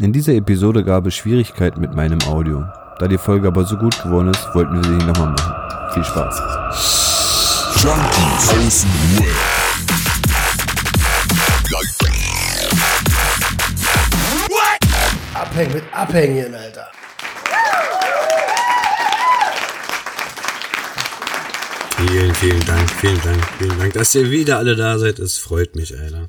In dieser Episode gab es Schwierigkeiten mit meinem Audio. Da die Folge aber so gut geworden ist, wollten wir sie nochmal machen. Viel Spaß. Junkies aus dem Web. Abhängen mit Abhängen, Alter. Vielen, vielen Dank, vielen Dank, vielen Dank, dass ihr wieder alle da seid. Es freut mich, Alter.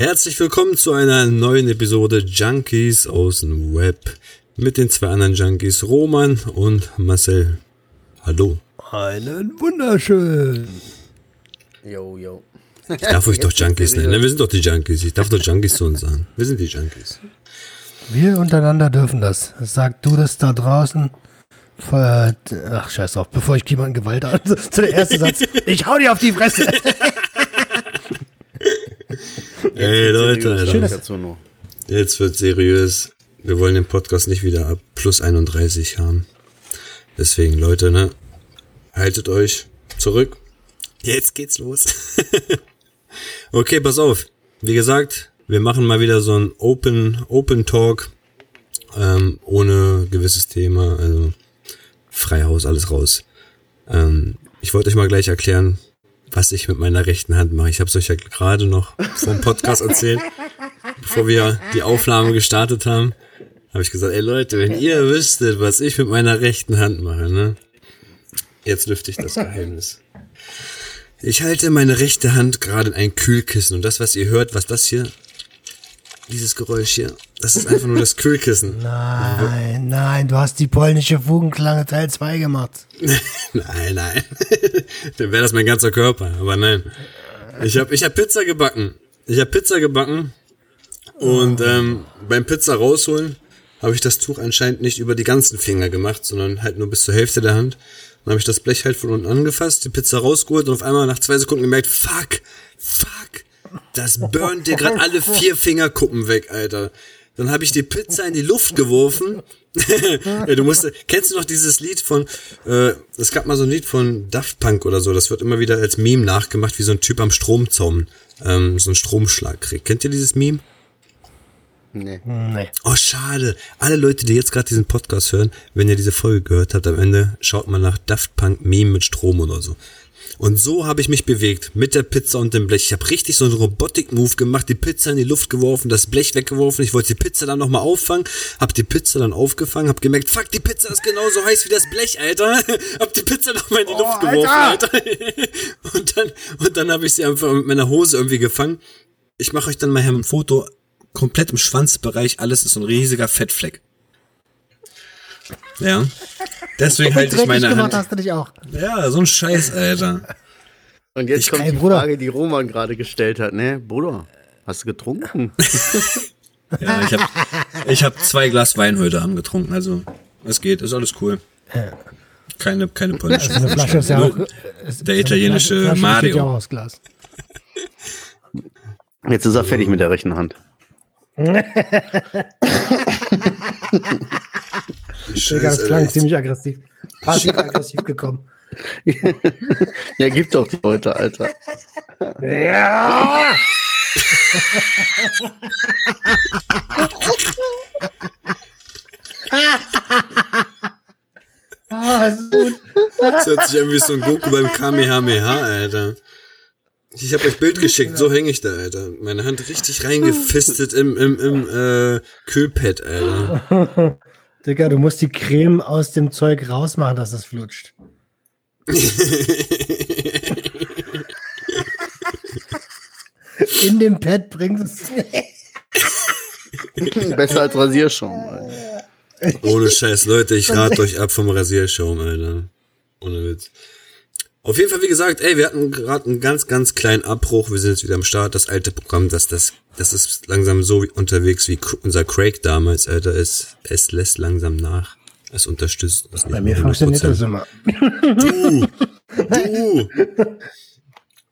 Herzlich willkommen zu einer neuen Episode Junkies aus dem Web mit den zwei anderen Junkies, Roman und Marcel. Hallo. Einen wunderschön. Yo, yo. Ich darf euch doch Junkies nennen. Wir sind doch die Junkies. Ich darf doch Junkies zu uns sagen. Wir sind die Junkies. Wir untereinander dürfen das. Sag du das da draußen. Ach, scheiß drauf. Bevor ich jemanden Gewalt an. Zu der erste Satz. Ich hau dir auf die Fresse. Ey, Leute, Alter. Jetzt wird seriös. Wir wollen den Podcast nicht wieder ab plus 31 haben. Deswegen, Leute, ne? Haltet euch zurück. Jetzt geht's los. okay, pass auf. Wie gesagt, wir machen mal wieder so ein Open, Open Talk. Ähm, ohne gewisses Thema. Also Freihaus, alles raus. Ähm, ich wollte euch mal gleich erklären, was ich mit meiner rechten Hand mache. Ich habe es euch ja gerade noch vom Podcast erzählt bevor wir die Aufnahme gestartet haben, habe ich gesagt, ey Leute, wenn ihr wüsstet, was ich mit meiner rechten Hand mache, ne? Jetzt lüfte ich das Geheimnis. Ich halte meine rechte Hand gerade in ein Kühlkissen und das, was ihr hört, was das hier, dieses Geräusch hier, das ist einfach nur das Kühlkissen. Nein, nein, du hast die polnische Fugenklange Teil 2 gemacht. Nein, nein. Dann wäre das mein ganzer Körper, aber nein. Ich habe ich hab Pizza gebacken. Ich habe Pizza gebacken und ähm, beim Pizza rausholen habe ich das Tuch anscheinend nicht über die ganzen Finger gemacht, sondern halt nur bis zur Hälfte der Hand. Dann habe ich das Blech halt von unten angefasst, die Pizza rausgeholt und auf einmal nach zwei Sekunden gemerkt, fuck, fuck, das burnt dir gerade alle vier Fingerkuppen weg, Alter. Dann habe ich die Pizza in die Luft geworfen. du musst, kennst du noch dieses Lied von, äh, es gab mal so ein Lied von Daft Punk oder so, das wird immer wieder als Meme nachgemacht, wie so ein Typ am Stromzaun ähm, so einen Stromschlag kriegt. Kennt ihr dieses Meme? Nee. Nee. Oh, schade. Alle Leute, die jetzt gerade diesen Podcast hören, wenn ihr diese Folge gehört habt, am Ende schaut mal nach Daft Punk Meme mit Strom oder so. Und so habe ich mich bewegt mit der Pizza und dem Blech. Ich habe richtig so einen Robotik-Move gemacht, die Pizza in die Luft geworfen, das Blech weggeworfen. Ich wollte die Pizza dann nochmal auffangen, habe die Pizza dann aufgefangen, habe gemerkt, fuck, die Pizza ist genauso heiß wie das Blech, Alter. hab die Pizza nochmal in die Luft geworfen, Alter. und dann, und dann habe ich sie einfach mit meiner Hose irgendwie gefangen. Ich mache euch dann mal hier ein Foto komplett im Schwanzbereich, alles ist so ein riesiger Fettfleck. Ja. Deswegen halte ich Dreckig meine gemacht Hand. hast du dich auch. Ja, so ein Scheiß, Alter. Und jetzt Ich- kommt die Bruder. Frage, die Roman gerade gestellt hat, ne? Bruder, hast du getrunken? Ja, ich habe ich hab zwei Glas Wein heute Abend getrunken, also es geht, ist alles cool. Keine, keine polnische. So eine Flasche ist ja auch. Der italienische Flasche Mario. besteht ja auch aus Glas. Jetzt ist er fertig mit der rechten Hand. Digga, das klang ziemlich aggressiv. Passiv-aggressiv gekommen. Ja, gib doch die Leute, Alter. Ja! ah, ist gut. Das hört sich an wie so ein Goku beim Kamehameha, Alter. Ich habe euch Bild geschickt, so hänge ich da, Alter. Meine Hand richtig reingefistet im, im, im äh, Kühlpad, Alter. Digga, du musst die Creme aus dem Zeug rausmachen, dass es flutscht. In dem Pad bringt es. Besser als Rasierschaum. Alter. Ohne Scheiß, Leute, ich rate euch ab vom Rasierschaum, Alter. Ohne Witz. Auf jeden Fall, wie gesagt, ey, wir hatten gerade einen ganz, ganz kleinen Abbruch. Wir sind jetzt wieder am Start. Das alte Programm, das, das, das ist langsam so unterwegs wie unser Craig damals, Alter. Es, es lässt langsam nach. Es unterstützt uns Bei mir funktioniert 100%. das immer. Du!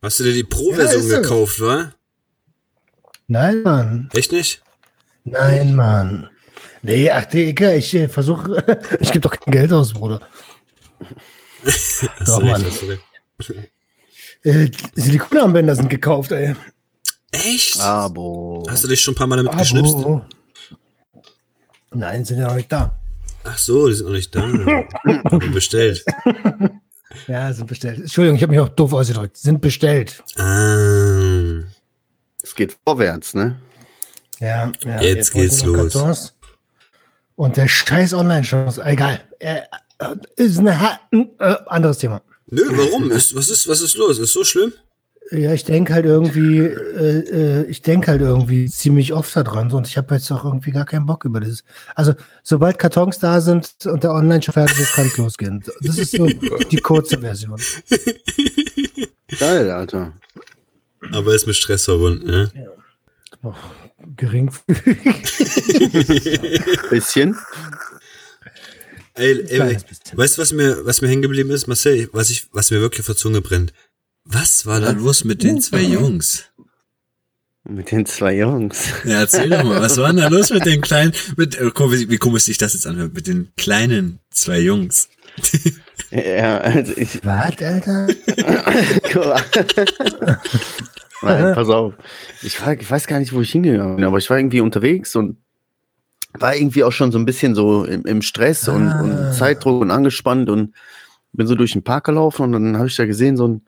Hast du dir die Pro-Version so. gekauft, wa? Nein, Mann. Echt nicht? Nein, Mann. Nee, ach, Digga, ich äh, versuche. ich gebe doch kein Geld aus, Bruder. Doch, du Mann. du recht. Äh, Silikonarmbänder sind gekauft, ey. Echt? Abo. Hast du dich schon ein paar Mal damit geschnipst? Abo. Nein, sind ja noch nicht da. Ach so, die sind noch nicht da. Bestellt. Ja, sind bestellt. Entschuldigung, ich habe mich auch doof ausgedrückt. Sind bestellt. Ah. Es geht vorwärts, ne? Ja, ja. Jetzt wollte geht's los. Kartons. Und der scheiß Online-Shop, egal. Äh, äh, ist ein äh, anderes Thema. Nö, warum? Ist, was, ist, was ist los? Ist so schlimm? Ja, ich denke halt irgendwie, äh, äh, ich denke halt irgendwie ziemlich oft daran und ich habe jetzt auch irgendwie gar keinen Bock über das. Also, sobald Kartons da sind und der Online-Shop fertig ist, kann es losgehen. Das ist so die kurze Version. Geil, Alter. Aber ist mit Stress verbunden, ne? Geringfügig. Bisschen. Ey, ey, weißt du, was mir, was mir hängen geblieben ist, Marcel? Was ich, was mir wirklich auf der Zunge brennt. Was war da los mit den zwei Jungs? Mit den zwei Jungs. Ja, erzähl doch mal, was war denn da los mit den kleinen, mit, äh, wie, wie komisch sich das jetzt anhört, mit den kleinen zwei Jungs? Ja, also ich. Was, Alter? Nein, pass auf. Ich, war, ich weiß gar nicht, wo ich hingegangen bin, aber ich war irgendwie unterwegs und war irgendwie auch schon so ein bisschen so im, im Stress und, Ah. und Zeitdruck und angespannt und bin so durch den Park gelaufen und dann habe ich da gesehen, so ein,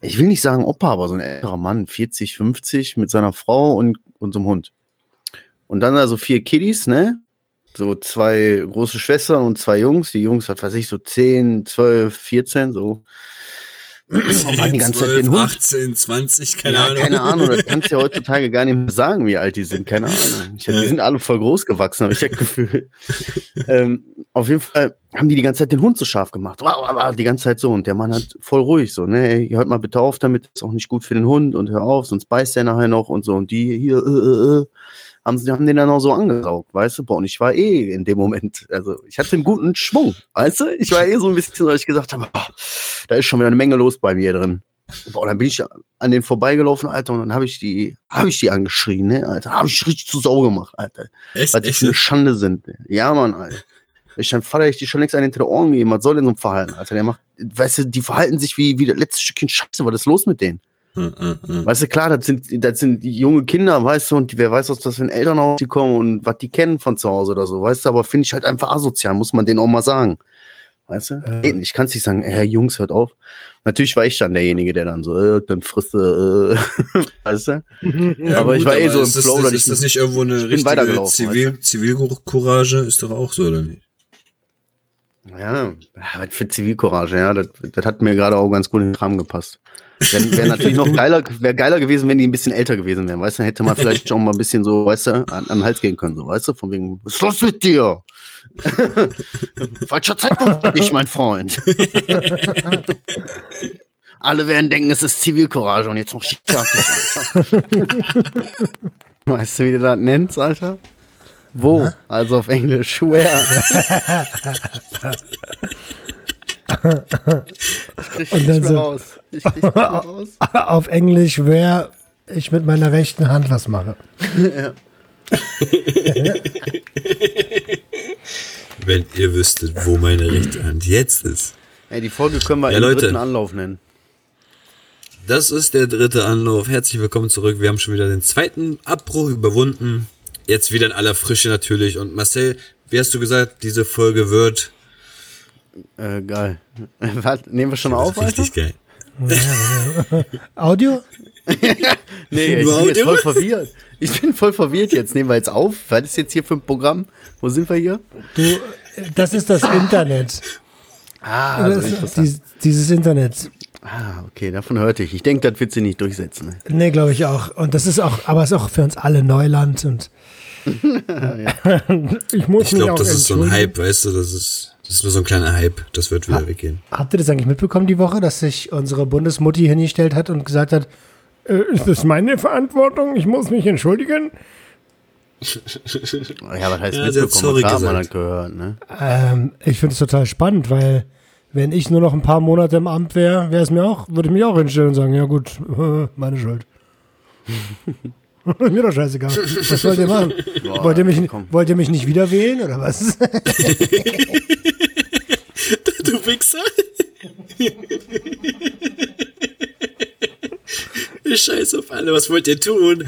ich will nicht sagen Opa, aber so ein älterer Mann, 40, 50, mit seiner Frau und, und so einem Hund. Und dann also vier Kiddies, ne? So zwei große Schwestern und zwei Jungs. Die Jungs, was weiß ich, so 10, 12, 14, so. Waren die ganze Zeit den 12, Hund. 18, 20, keine ja, Ahnung. keine Ahnung, das kannst du ja heutzutage gar nicht mehr sagen, wie alt die sind, keine Ahnung. Ich, die sind alle voll groß gewachsen, habe ich das Gefühl. ähm, auf jeden Fall haben die die ganze Zeit den Hund so scharf gemacht. Die ganze Zeit so. Und der Mann hat voll ruhig so, ne, ey, hört mal bitte auf damit, ist auch nicht gut für den Hund und hör auf, sonst beißt der nachher noch und so. Und die hier, äh, äh, äh, haben, sie haben den dann auch so angesaugt, weißt du? Boah, und ich war eh in dem Moment, also ich hatte einen guten Schwung, weißt du? Ich war eh so ein bisschen, dass ich gesagt habe, boah, da ist schon wieder eine Menge los bei mir drin. Boah, dann bin ich an den vorbeigelaufen, Alter, und dann habe ich die, habe ich die angeschrien, ne, Alter, habe ich richtig zu Sau gemacht, Alter. Echt? Weil die für eine Schande sind. Ja, Mann, Alter. Ich dann Vater, ich die schon längst einen hinter der Ohren geben. Was soll denn so ein Verhalten, Alter? Der macht, weißt du, die verhalten sich wie, wie das letzte Stückchen Scheiße. Was ist los mit denen? Hm, hm, hm. Weißt du, klar, das sind, das sind junge Kinder, weißt du, und wer weiß, aus was für ein Elternhaus die kommen und was die kennen von zu Hause oder so, weißt du, aber finde ich halt einfach asozial, muss man denen auch mal sagen. Weißt du? Äh. Ich kann es nicht sagen, Herr Jungs, hört auf. Natürlich war ich dann derjenige, der dann so, äh, dann frisst du, äh, weißt du? Ja, aber ich war eh so im Flow, das, Ist das nicht irgendwo eine richtige Zivil, Zivilcourage? Ist doch auch so, oder nicht? Ja, was für Zivilcourage, ja, das, das hat mir gerade auch ganz gut in den Kram gepasst. Wäre wär natürlich noch geiler, wäre geiler gewesen, wenn die ein bisschen älter gewesen wären, weißt du, dann hätte man vielleicht schon mal ein bisschen so, weißt du, an, an den Hals gehen können, so, weißt du, von wegen, was ist los mit dir? Falscher Zeitpunkt dich, mein Freund. Alle werden denken, es ist Zivilcourage und jetzt noch ich. Weißt du, wie du das nennst, Alter? Wo? Also auf Englisch, where? Ich krieg Und nicht mehr so- raus. Ich krieg nicht mehr raus. Auf Englisch, wer ich mit meiner rechten Hand was mache. Wenn ihr wüsstet, wo meine rechte Hand jetzt ist. Ey, die Folge können wir Ja, im Leute. dritten Anlauf nennen. Das ist der dritte Anlauf. Herzlich willkommen zurück. Wir haben schon wieder den zweiten Abbruch überwunden. Jetzt wieder in aller Frische natürlich. Und Marcel, wie hast du gesagt, diese Folge wird Äh, geil. Warte, nehmen wir schon auf, Alter? richtig geil. Audio? Nee, ich bin jetzt voll verwirrt. Ich bin voll verwirrt jetzt. Nehmen wir jetzt auf? Was ist jetzt hier für ein Programm? Wo sind wir hier? Du, das ist das Internet. Ah, Das ist dies, dieses Internet. ah okay, davon hörte ich. Ich denke, das wird sie nicht durchsetzen. ne? Nee, glaube ich auch. Und das ist auch, aber es ist auch für uns alle Neuland und ich muss Ich glaube, das ist so ein. Hype, weißt du, das ist, das ist nur so ein kleiner Hype. Das wird wieder weggehen. Habt ihr das eigentlich mitbekommen die Woche, dass sich unsere Bundesmutti hingestellt hat und gesagt hat, äh, ist das meine Verantwortung? Ich muss mich entschuldigen. Ja, was heißt Ja, mitbekommen? sorry man gehört, ne? Ähm, ich finde es total spannend, weil wenn ich nur noch ein paar Monate im Amt wäre, wäre es mir auch, würde ich mich auch hinstellen und sagen, ja gut, meine Schuld. mir doch scheißegal. Was wollt ihr machen? Boah, wollt, ihr mich, komm. wollt ihr mich nicht wieder wählen oder was? Du Wichser! Ich scheiß auf alle, was wollt ihr tun?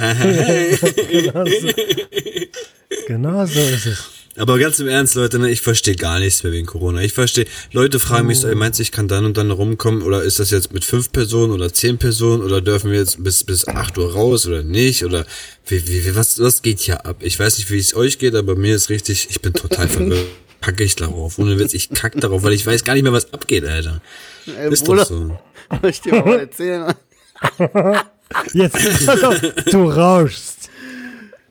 genau so ist es. Aber ganz im Ernst, Leute, ne, ich verstehe gar nichts mehr wegen Corona. Ich verstehe, Leute fragen mich so, ey, meinst du, ich kann dann und dann rumkommen oder ist das jetzt mit fünf Personen oder zehn Personen oder dürfen wir jetzt bis, bis acht Uhr raus oder nicht oder wie, wie, wie was, was geht hier ab? Ich weiß nicht, wie es euch geht, aber mir ist richtig, ich bin total verwirrt. Kacke ich darauf. Ohne Witz, ich kack darauf, weil ich weiß gar nicht mehr, was abgeht, Alter. Ey, Ist Bruder, doch so. soll ich dir mal erzählen? Jetzt, pass auf, du rauschst.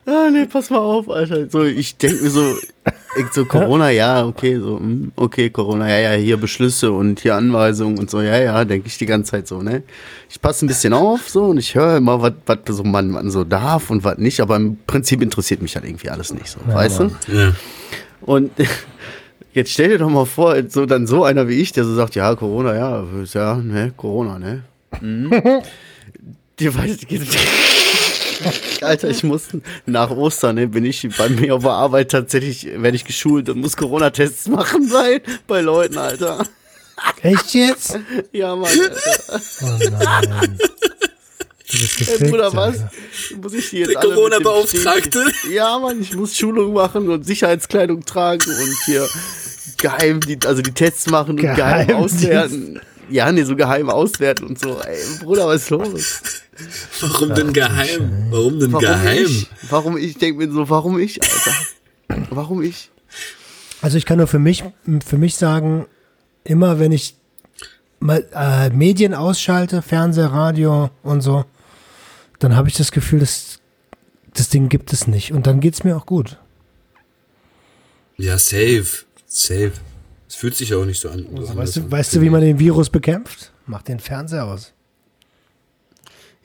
Ah, nee, pass mal auf, Alter. So, ich denke mir so, ich so Corona, ja, okay, so, hm, okay, Corona, ja, ja, hier Beschlüsse und hier Anweisungen und so, ja, ja, denke ich die ganze Zeit so, ne? Ich passe ein bisschen auf, so, und ich höre immer, was was so man, man so darf und was nicht, aber im Prinzip interessiert mich halt irgendwie alles nicht so, weißt du? Ja. Und jetzt stell dir doch mal vor, so dann so einer wie ich, der so sagt, ja, Corona, ja, ist ja, ne, Corona, ne? Mhm. Die weiß, Alter, ich muss nach Ostern, ne, bin ich bei mir auf der Arbeit tatsächlich, werde ich geschult und muss Corona-Tests machen bei, bei Leuten, Alter. Echt jetzt? Ja, Mann, Alter. Oh nein. Du bist Ey, gefickt, Bruder, was? Alter. Muss ich die jetzt Der Corona-Beauftragte. Ja, Mann, ich muss Schulung machen und Sicherheitskleidung tragen und hier geheim, die, also die Tests machen und geheim auswerten. Ja, nee, so geheim auswerten und so. Ey, Bruder, was ist los? Warum denn geheim? Warum denn Warum geheim? ich? Warum ich? Denk mir so, warum ich, Alter? Warum ich? Also ich kann nur für mich, für mich sagen, immer wenn ich mal, äh, Medien ausschalte, Fernseher, Radio und so, dann habe ich das Gefühl, dass das Ding gibt es nicht. Und dann geht's mir auch gut. Ja, safe. Safe. Es fühlt sich auch nicht so an. So Also, weißt, du, an. weißt du, wie man den Virus bekämpft? Mach den Fernseher aus.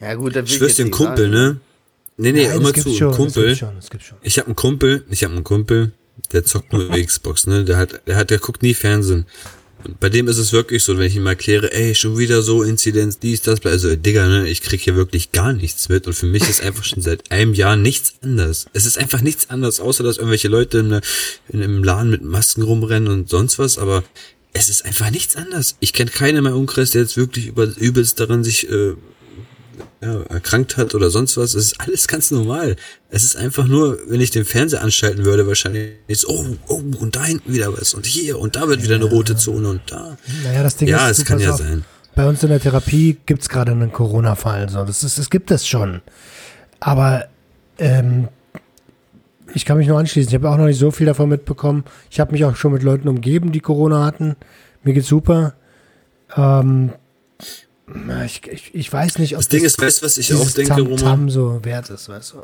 Ja, gut, da will Ich schwör's jetzt den Kumpel, sagen. ne? Nee, nee, Nein, immer zu. schon, Kumpel. Es gibt schon, es gibt schon. Ich habe einen Kumpel, ich habe einen Kumpel, der zockt nur Xbox, ne? Der hat, der hat, der guckt nie Fernsehen. Und bei dem ist es wirklich so, wenn ich ihm erkläre, ey, schon wieder so Inzidenz, dies, das, also Digga, ne, ich krieg hier wirklich gar nichts mit und für mich ist einfach schon seit einem Jahr nichts anders. Es ist einfach nichts anders, außer dass irgendwelche Leute in, in einem Laden mit Masken rumrennen und sonst was, aber es ist einfach nichts anders. Ich kenne keinen in meinem Umkreis, der jetzt wirklich über, übelst daran sich äh, ja, erkrankt hat oder sonst was. Es ist alles ganz normal. Es ist einfach nur, wenn ich den Fernseher anschalten würde, wahrscheinlich ist, oh, oh, und da hinten wieder was und hier und da wird wieder eine rote Zone und da. Naja, das Ding Ja, ist, es kann ja auf, sein. Bei uns in der Therapie gibt's gerade einen Corona-Fall. So. Das ist, es gibt es schon. Aber ähm, ich kann mich nur anschließen. Ich habe auch noch nicht so viel davon mitbekommen. Ich habe mich auch schon mit Leuten umgeben, die Corona hatten. Mir geht's super. Ähm, ich, ich, ich weiß nicht, ob Das Ding ist, weißt was ich auch denke, Tam Roman? -Tam so wert ist, weißt du?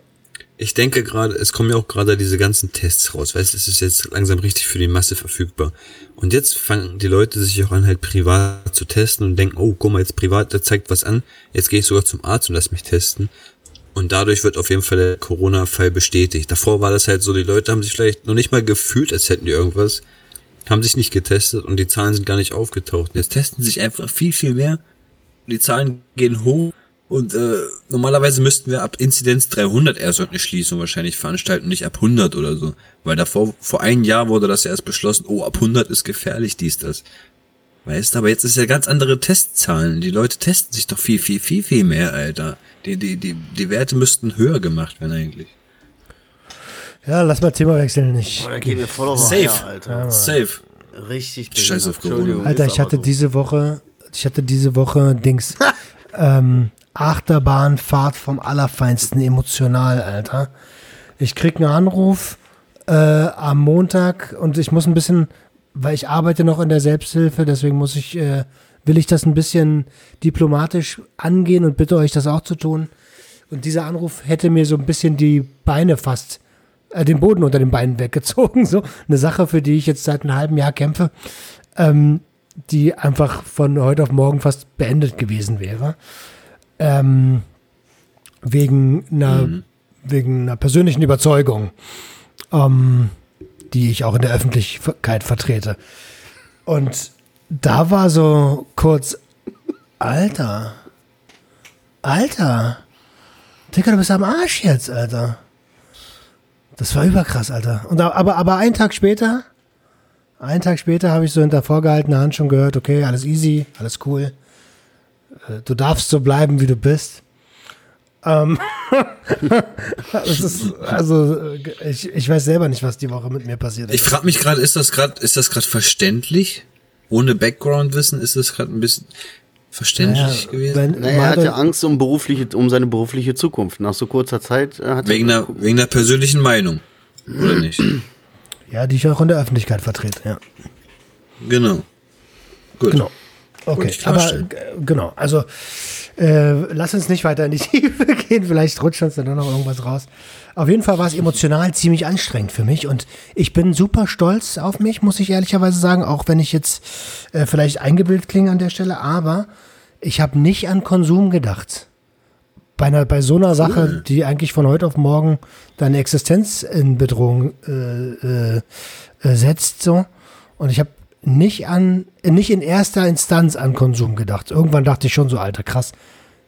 Ich denke gerade, es kommen ja auch gerade diese ganzen Tests raus. Weißt du, es ist jetzt langsam richtig für die Masse verfügbar. Und jetzt fangen die Leute sich auch an, halt privat zu testen und denken, oh, guck mal, jetzt privat, der zeigt was an. Jetzt gehe ich sogar zum Arzt und lass mich testen. Und dadurch wird auf jeden Fall der Corona-Fall bestätigt. Davor war das halt so, die Leute haben sich vielleicht noch nicht mal gefühlt, als hätten die irgendwas, haben sich nicht getestet und die Zahlen sind gar nicht aufgetaucht. Jetzt testen sich einfach viel, viel mehr. Die Zahlen gehen hoch und äh, normalerweise müssten wir ab Inzidenz 300 erst eine Schließung wahrscheinlich veranstalten, nicht ab 100 oder so. Weil davor, vor einem Jahr wurde das ja erst beschlossen, oh, ab 100 ist gefährlich, dies, das. Weißt du, aber jetzt ist ja ganz andere Testzahlen. Die Leute testen sich doch viel, viel, viel, viel mehr, Alter. Die, die, die, die Werte müssten höher gemacht werden eigentlich. Ja, lass mal Thema wechseln. Ich, Boah, da geht mir voll auf Safe. Eier, Alter. Safe. Richtig. Scheiß auf Corona. Alter, ich hatte so. diese Woche, ich hatte diese Woche Dings, ähm, Achterbahnfahrt vom Allerfeinsten emotional, Alter. Ich krieg einen Anruf äh, am Montag und ich muss ein bisschen, weil ich arbeite noch in der Selbsthilfe, deswegen muss ich, äh, will ich das ein bisschen diplomatisch angehen und bitte euch das auch zu tun. Und dieser Anruf hätte mir so ein bisschen die Beine fast, äh, den Boden unter den Beinen weggezogen. So eine Sache, für die ich jetzt seit einem halben Jahr kämpfe, ähm, die einfach von heute auf morgen fast beendet gewesen wäre. Ähm, wegen einer, wegen einer persönlichen Überzeugung, ähm, die ich auch in der Öffentlichkeit vertrete. Und da war so kurz, Alter, Alter, Digga, du bist am Arsch jetzt, Alter. Das war überkrass, Alter. Und aber, aber einen Tag später, einen Tag später habe ich so hinter vorgehaltener Hand schon gehört, okay, alles easy, alles cool. Äh, Du darfst so bleiben, wie du bist. Ähm, das ist, also ich, ich weiß selber nicht, was die Woche mit mir passiert ist. Ich frage mich gerade, ist das gerade, ist das gerade verständlich? Ohne Background-Wissen ist das gerade ein bisschen verständlich Ja, gewesen? wenn- Naja, er hatte Angst um berufliche, um seine berufliche Zukunft. Nach so kurzer Zeit äh, hat Wegen der, wegen der persönlichen Meinung. Oder nicht? Ja, die ich auch in der Öffentlichkeit vertrete, ja. Genau. Gut. Genau. Okay, aber äh, genau, also äh, lass uns nicht weiter in die Tiefe gehen, vielleicht rutscht uns dann noch irgendwas raus. Auf jeden Fall war es emotional ziemlich anstrengend für mich und ich bin super stolz auf mich, muss ich ehrlicherweise sagen, auch wenn ich jetzt äh, vielleicht eingebildet klinge an der Stelle, aber ich habe nicht an Konsum gedacht. Bei, einer, bei so einer Sache, die eigentlich von heute auf morgen deine Existenz in Bedrohung äh, äh, äh, setzt, so. Und ich habe nicht an, nicht in erster Instanz an Konsum gedacht. Irgendwann dachte ich schon so, alter, krass.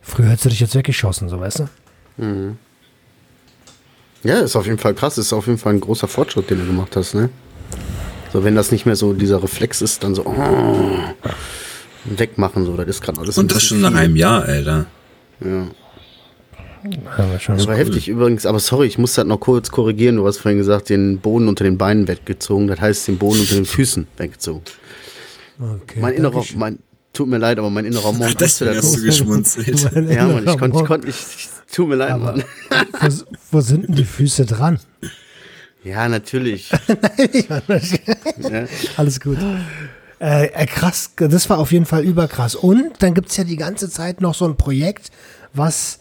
Früher hättest du dich jetzt weggeschossen, so weißt du? Ja, ist auf jeden Fall krass. Ist auf jeden Fall ein großer Fortschritt, den du gemacht hast, ne? So, wenn das nicht mehr so dieser Reflex ist, dann so oh, wegmachen, so, das ist gerade alles. Und das schon nach einem Jahr, Alter. Ja. Ja, Das war heftig übrigens, aber sorry, ich muss das noch kurz korrigieren. Du hast vorhin gesagt, den Boden unter den Beinen weggezogen. Das heißt, den Boden unter den Füßen weggezogen. okay, mein innerer, mein, tut mir leid, aber mein innerer Mond. wusste Deswegen das. hast du geschmunzelt. Ja, Mann, ich konnte, ich Monk. konnte nicht, ich, tut mir leid, Aber- Mann. wo, wo sind denn die Füße dran? Ja, natürlich. ja. Alles gut. Äh, äh, krass, das war auf jeden Fall überkrass. Und dann gibt es ja die ganze Zeit noch so ein Projekt, was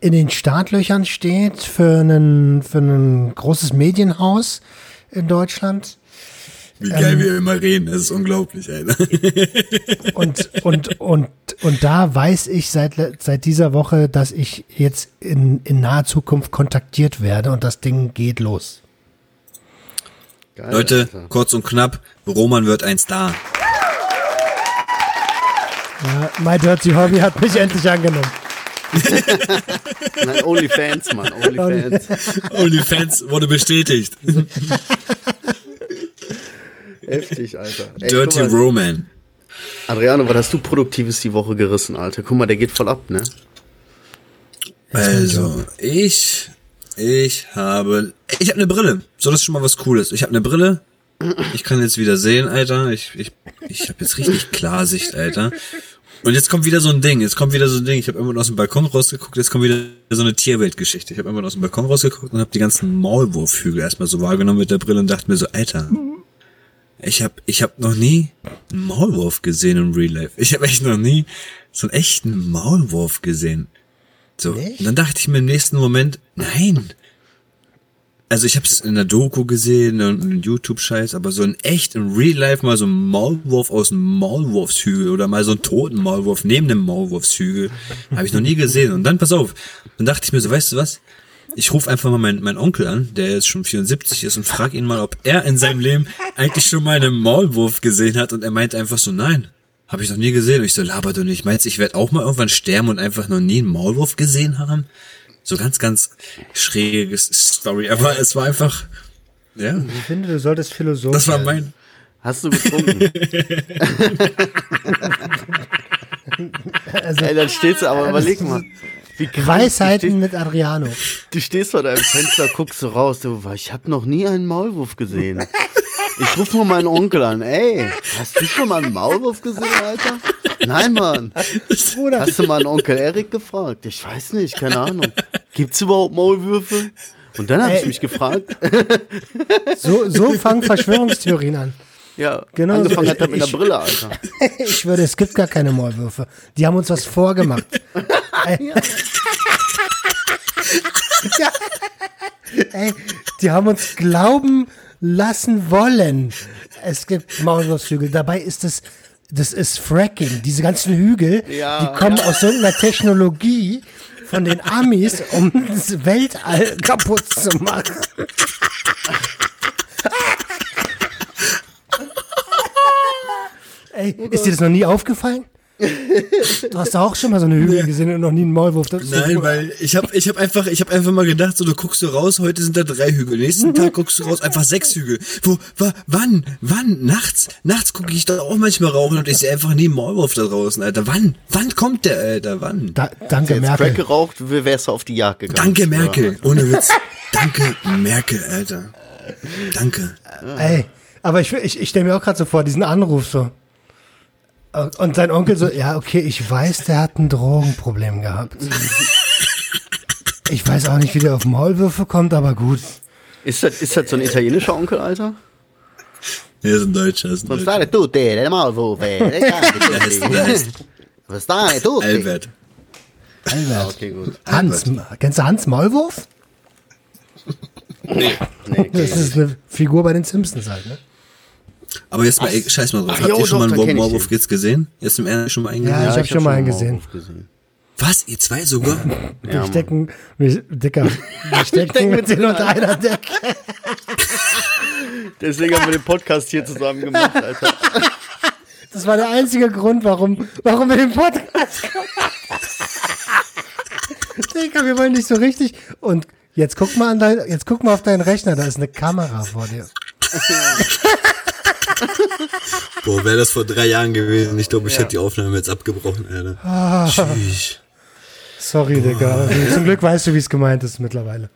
in den Startlöchern steht für ein für ein großes Medienhaus in Deutschland. Wie geil wir immer reden, das ist unglaublich, Alter. Und, und, und, und da weiß ich seit, seit dieser Woche, dass ich jetzt in, in naher Zukunft kontaktiert werde und das Ding geht los. Geil, Leute, Alter. kurz und knapp, Roman wird ein Star. Ja, My Dirty Hobby hat mich endlich angenommen. Nein, Onlyfans, Mann, Onlyfans. OnlyFans wurde bestätigt. Heftig, Alter. Ey, Dirty mal, Roman. Adriano, was hast du Produktives die Woche gerissen, Alter? Guck mal, der geht voll ab, ne? Also, ich, ich habe, ich habe eine Brille. So, das ist schon mal was Cooles. Ich habe eine Brille. Ich kann jetzt wieder sehen, Alter. Ich, ich, ich habe jetzt richtig Klarsicht, Alter. Und jetzt kommt wieder so ein Ding. Jetzt kommt wieder so ein Ding. Ich habe irgendwann aus dem Balkon rausgeguckt. Jetzt kommt wieder so eine Tierweltgeschichte. Ich habe irgendwann aus dem Balkon rausgeguckt und habe die ganzen Maulwurfhügel erstmal so wahrgenommen mit der Brille und dachte mir so, Alter. Ich habe ich hab noch nie einen Maulwurf gesehen im Real Life. Ich habe echt noch nie so einen echten Maulwurf gesehen. So. Nicht? Und dann dachte ich mir im nächsten Moment, nein. Also ich habe es in der Doku gesehen und in YouTube-Scheiß, aber so in echt, in Real Life mal so ein Maulwurf aus dem Maulwurfshügel oder mal so einen toten Maulwurf neben dem Maulwurfshügel habe ich noch nie gesehen. Und dann, pass auf, dann dachte ich mir so, weißt du was? Ich rufe einfach mal meinen meinen Onkel an, der jetzt schon 74 ist und frag ihn mal, ob er in seinem Leben eigentlich schon mal einen Maulwurf gesehen hat. Und er meint einfach so, nein, habe ich noch nie gesehen. Und ich so, laber du nicht. Meinst ich werde auch mal irgendwann sterben und einfach noch nie einen Maulwurf gesehen haben? So ganz, ganz schräges Story. Aber es war einfach, ja, Ich finde, du solltest Philosoph das war mein, Hast du getrunken? Also, Ey, dann stehst du, aber überleg mal. Wie Weisheiten mit Adriano. Du stehst, du stehst vor deinem Fenster, guckst so raus. Du, ich habe noch nie einen Maulwurf gesehen. Ich rufe mal meinen Onkel an. Ey, hast du schon mal einen Maulwurf gesehen, Alter? Nein, Mann. Bruder, Hast du mal einen Onkel Erik gefragt? Ich weiß nicht, keine Ahnung. Gibt's überhaupt Maulwürfe? Und dann habe ich mich gefragt. so, so fangen Verschwörungstheorien an. Ja, Genau, angefangen so- hat er mit einer ich- Brille, Alter. Ich schwöre, es gibt gar keine Maulwürfe. Die haben uns was vorgemacht. Ey. ja. Ey, die haben uns glauben lassen wollen. Es gibt Maulwurfshügel. Dabei ist es, das ist Fracking. Diese ganzen Hügel, Ja, die kommen aus irgendeiner Technologie von den Amis, um das Weltall kaputt zu machen. Ey, ist dir das noch nie aufgefallen? Du hast doch auch schon mal so eine Hügel gesehen und noch nie einen Maulwurf. Das Nein, weil ich habe ich hab einfach, ich hab einfach mal gedacht, so du guckst du raus, heute sind da drei Hügel. Nächsten Tag guckst du raus, einfach sechs Hügel. Wo, wa, wann, wann? Nachts? Nachts gucke ich da auch manchmal rauchen und ich sehe einfach nie einen Maulwurf da draußen, Alter. Wann? Wann kommt der, Alter? Wann? Da, danke, Jetzt Crack Merkel. geraucht, wärst du auf die Jagd gegangen. Danke, Merkel. Ohne Witz. Danke, Merkel, Alter. Danke. Ey, aber ich, ich, ich stelle mir auch gerade so vor, diesen Anruf so. Und sein Onkel so, ja, okay, ich weiß, der hat ein Drogenproblem gehabt. Ich weiß auch nicht, wie der auf Maulwürfe kommt, aber gut. Ist das, ist das so ein italienischer Onkel, Alter? Er ist ein Deutscher, er ist ein Deutscher. tutte, le tutti. Was stare tutti? Albert. Albert. Okay, gut. Hans, kennst du Hans Maulwurf? Nee, Das okay. ist eine Figur bei den Simpsons halt, ne? Aber jetzt mal, ey, scheiß mal drauf. Ach, Habt jo, ihr schon doch, mal einen ich den. jetzt gesehen? Jetzt im Ernst schon mal einen Ja, gesehen? ich hab schon mal einen gesehen. gesehen. Was? Ihr zwei sogar? Wir stecken, wir, Dicker, wir stecken mit denen unter einer Decke. Deswegen haben wir den Podcast hier zusammen gemacht, Alter. Das war der einzige Grund, warum, warum wir den Podcast gemacht haben. Digga, wir wollen nicht so richtig. Und jetzt guck mal an dein, jetzt guck mal auf deinen Rechner, da ist eine Kamera vor dir. Boah, wäre das vor drei Jahren gewesen. Ich glaube, ich hätte die Aufnahme jetzt abgebrochen, Alter. Tschüss. Sorry, Digga. Zum Glück weißt du, wie es gemeint ist mittlerweile.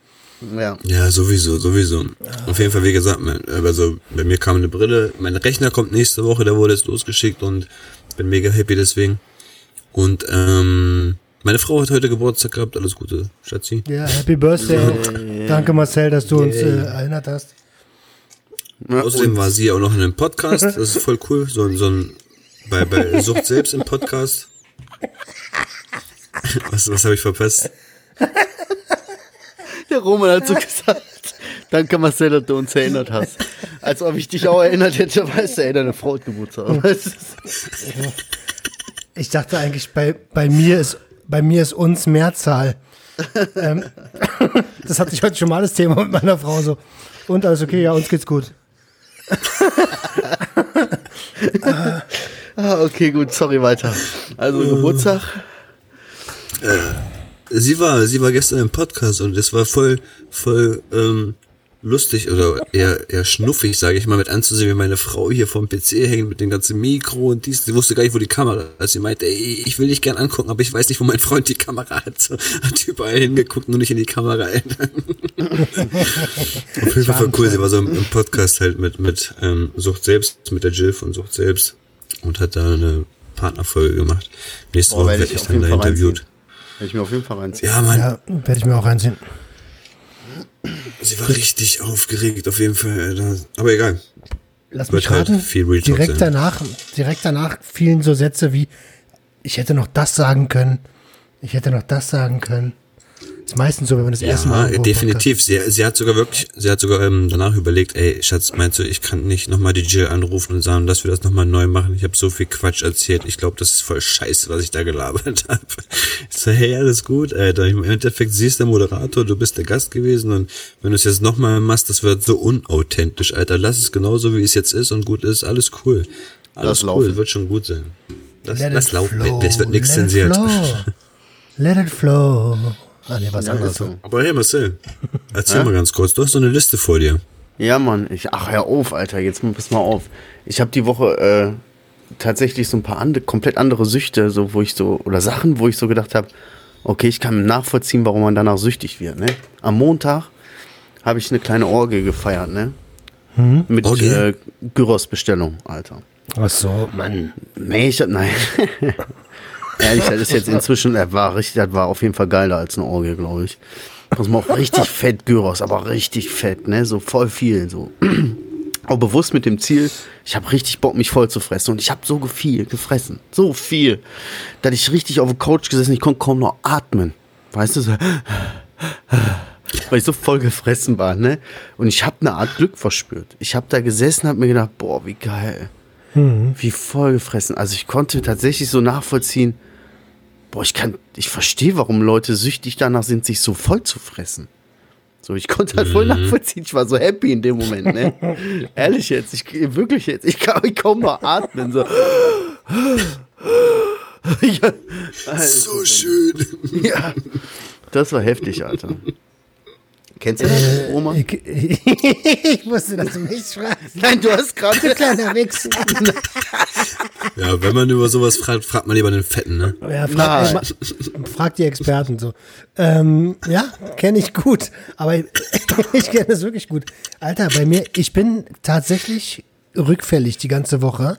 Ja. Ja, sowieso, sowieso. Auf jeden Fall, wie gesagt, mein, also bei mir kam eine Brille. Mein Rechner kommt nächste Woche, der wurde jetzt losgeschickt und bin mega happy deswegen. Und ähm, meine Frau hat heute Geburtstag gehabt. Alles Gute, Schatzi. Ja, Happy Birthday. Danke, Marcel, dass du uns äh, erinnert hast. Außerdem war sie auch noch in einem Podcast. Das ist voll cool. So, ein- so ein bei, bei Sucht selbst im Podcast. Was, was habe ich verpasst? Der Roman hat so gesagt, danke Marcel, dass du uns erinnert hast. Als ob ich dich auch erinnert hätte, weißt du, ey, deine Frau hat Geburtstag. Ich dachte eigentlich, bei, bei mir ist bei mir ist uns Mehrzahl. ähm, das hatte ich heute schon mal das Thema mit meiner Frau so. Und alles okay, ja, uns geht's gut. Ah, okay, gut, sorry, weiter. Also Geburtstag. Sie war, sie war gestern im Podcast und es war voll, voll ähm, lustig oder eher, eher schnuffig, sage ich mal, mit anzusehen, wie meine Frau hier vom PC hängt mit dem ganzen Mikro und dies. Sie wusste gar nicht, wo die Kamera ist. Sie meinte, ey, ich will dich gern angucken, aber ich weiß nicht, wo mein Freund die Kamera hat. So, hat überall hingeguckt, nur nicht in die Kamera. Auf jeden Fall voll cool. Sie war so im, im Podcast halt mit, mit ähm, Sucht selbst, mit der Jill von Sucht selbst und hat da eine Partnerfolge gemacht. Nächste Boah, Woche werde ich ich dann da interviewt. Werde ich mir auf jeden Fall reinziehen. Ja, Mann. Ja, werde ich mir auch reinziehen. Sie war richtig aufgeregt, auf jeden Fall. Aber egal. Lass mich halt raten. Talk direkt danach, direkt danach fielen so Sätze wie, ich hätte noch das sagen können. Ich hätte noch das sagen können. Ist meistens so, wenn man das erste Mal. Ja, definitiv. Sie, sie hat sogar wirklich, sie hat sogar ähm, danach überlegt, ey, Schatz, meinst du, ich kann nicht nochmal die Jill anrufen und sagen, dass wir das nochmal neu machen? Ich habe so viel Quatsch erzählt. Ich glaube, das ist voll scheiße, was ich da gelabert habe. Ich so, hey, alles gut, Alter. Im Endeffekt, sie ist der Moderator, du bist der Gast gewesen und wenn du es jetzt nochmal machst, das wird so unauthentisch, Alter. Lass es genauso, wie es jetzt ist und gut ist. Alles cool. Alles Lass cool, laufen. wird schon gut sein. Lass it laufen. Es wird nichts zensiert. Let it flow. Ah, nee, was Ja, anderes. so. Aber hey, Marcel, erzähl mal ganz kurz. Du hast so eine Liste vor dir. Ja, Mann. Ich, ach, hör auf, Alter. Jetzt pass mal auf. Ich habe die Woche äh, tatsächlich so ein paar andere, komplett andere Süchte, so wo ich so, oder Sachen, wo ich so gedacht habe, okay, ich kann nachvollziehen, warum man danach süchtig wird. Ne? Am Montag habe ich eine kleine Orgie gefeiert, ne? Mit Orgie? äh, Gyros-Bestellung, Alter. Ach so, Mann. Nee, ich nein. Ehrlich, das ist jetzt inzwischen, das war richtig, das war auf jeden Fall geiler als eine Orgie, glaube ich. Man auch richtig fett Gyros, aber richtig fett, ne? So voll viel, so. Auch bewusst mit dem Ziel, ich habe richtig Bock, mich voll zu fressen. Und ich habe so viel gefressen. So viel. Dass ich richtig auf der Couch gesessen, ich konnte kaum noch atmen. Weißt du, so. Weil ich so voll gefressen war, ne? Und ich habe eine Art Glück verspürt. Ich habe da gesessen, habe mir gedacht, boah, wie geil. Wie voll gefressen. Also ich konnte tatsächlich so nachvollziehen, boah, ich kann, ich verstehe, warum Leute süchtig danach sind, sich so voll zu fressen. So, ich konnte halt voll nachvollziehen. Ich war so happy in dem Moment, ne? Ehrlich jetzt, ich wirklich jetzt, ich kann ich kaum noch atmen. So. ja. So schön. Ja. Das war heftig, Alter. Kennst du das, Oma? Ich, ich wusste, dass du mich fragst. Nein, du hast Du gerade. kleiner Wichs. Ja, wenn man über sowas fragt, fragt man lieber den Fetten, ne? Ja, frag, äh, ma- frag die Experten so. Ähm, ja, kenne ich gut. Aber ich kenne es wirklich gut. Alter, bei mir, ich bin tatsächlich rückfällig die ganze Woche.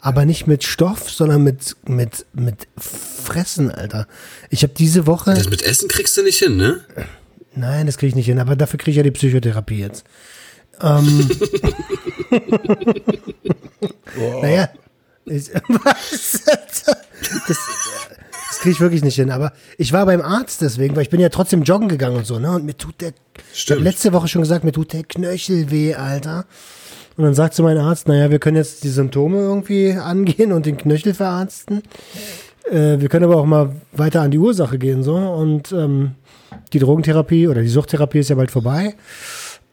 Aber nicht mit Stoff, sondern mit, mit, mit Fressen, Alter. Ich habe diese Woche. Das mit Essen kriegst du nicht hin, ne? Nein, das kriege ich nicht hin, aber dafür kriege ich ja die Psychotherapie jetzt. Ähm, Naja, ich, was? Das, das kriege ich wirklich nicht hin. Aber ich war beim Arzt deswegen, weil ich bin ja trotzdem joggen gegangen und so, ne? Und mir tut der, ich Stimmt. letzte Woche schon gesagt, mir tut der Knöchel weh, Alter. Und dann sagt zu mein Arzt, naja, wir können jetzt die Symptome irgendwie angehen und den Knöchel verarzten. Äh, wir können aber auch mal weiter an die Ursache gehen, so. Und ähm, die Drogentherapie oder die Suchttherapie ist ja bald vorbei.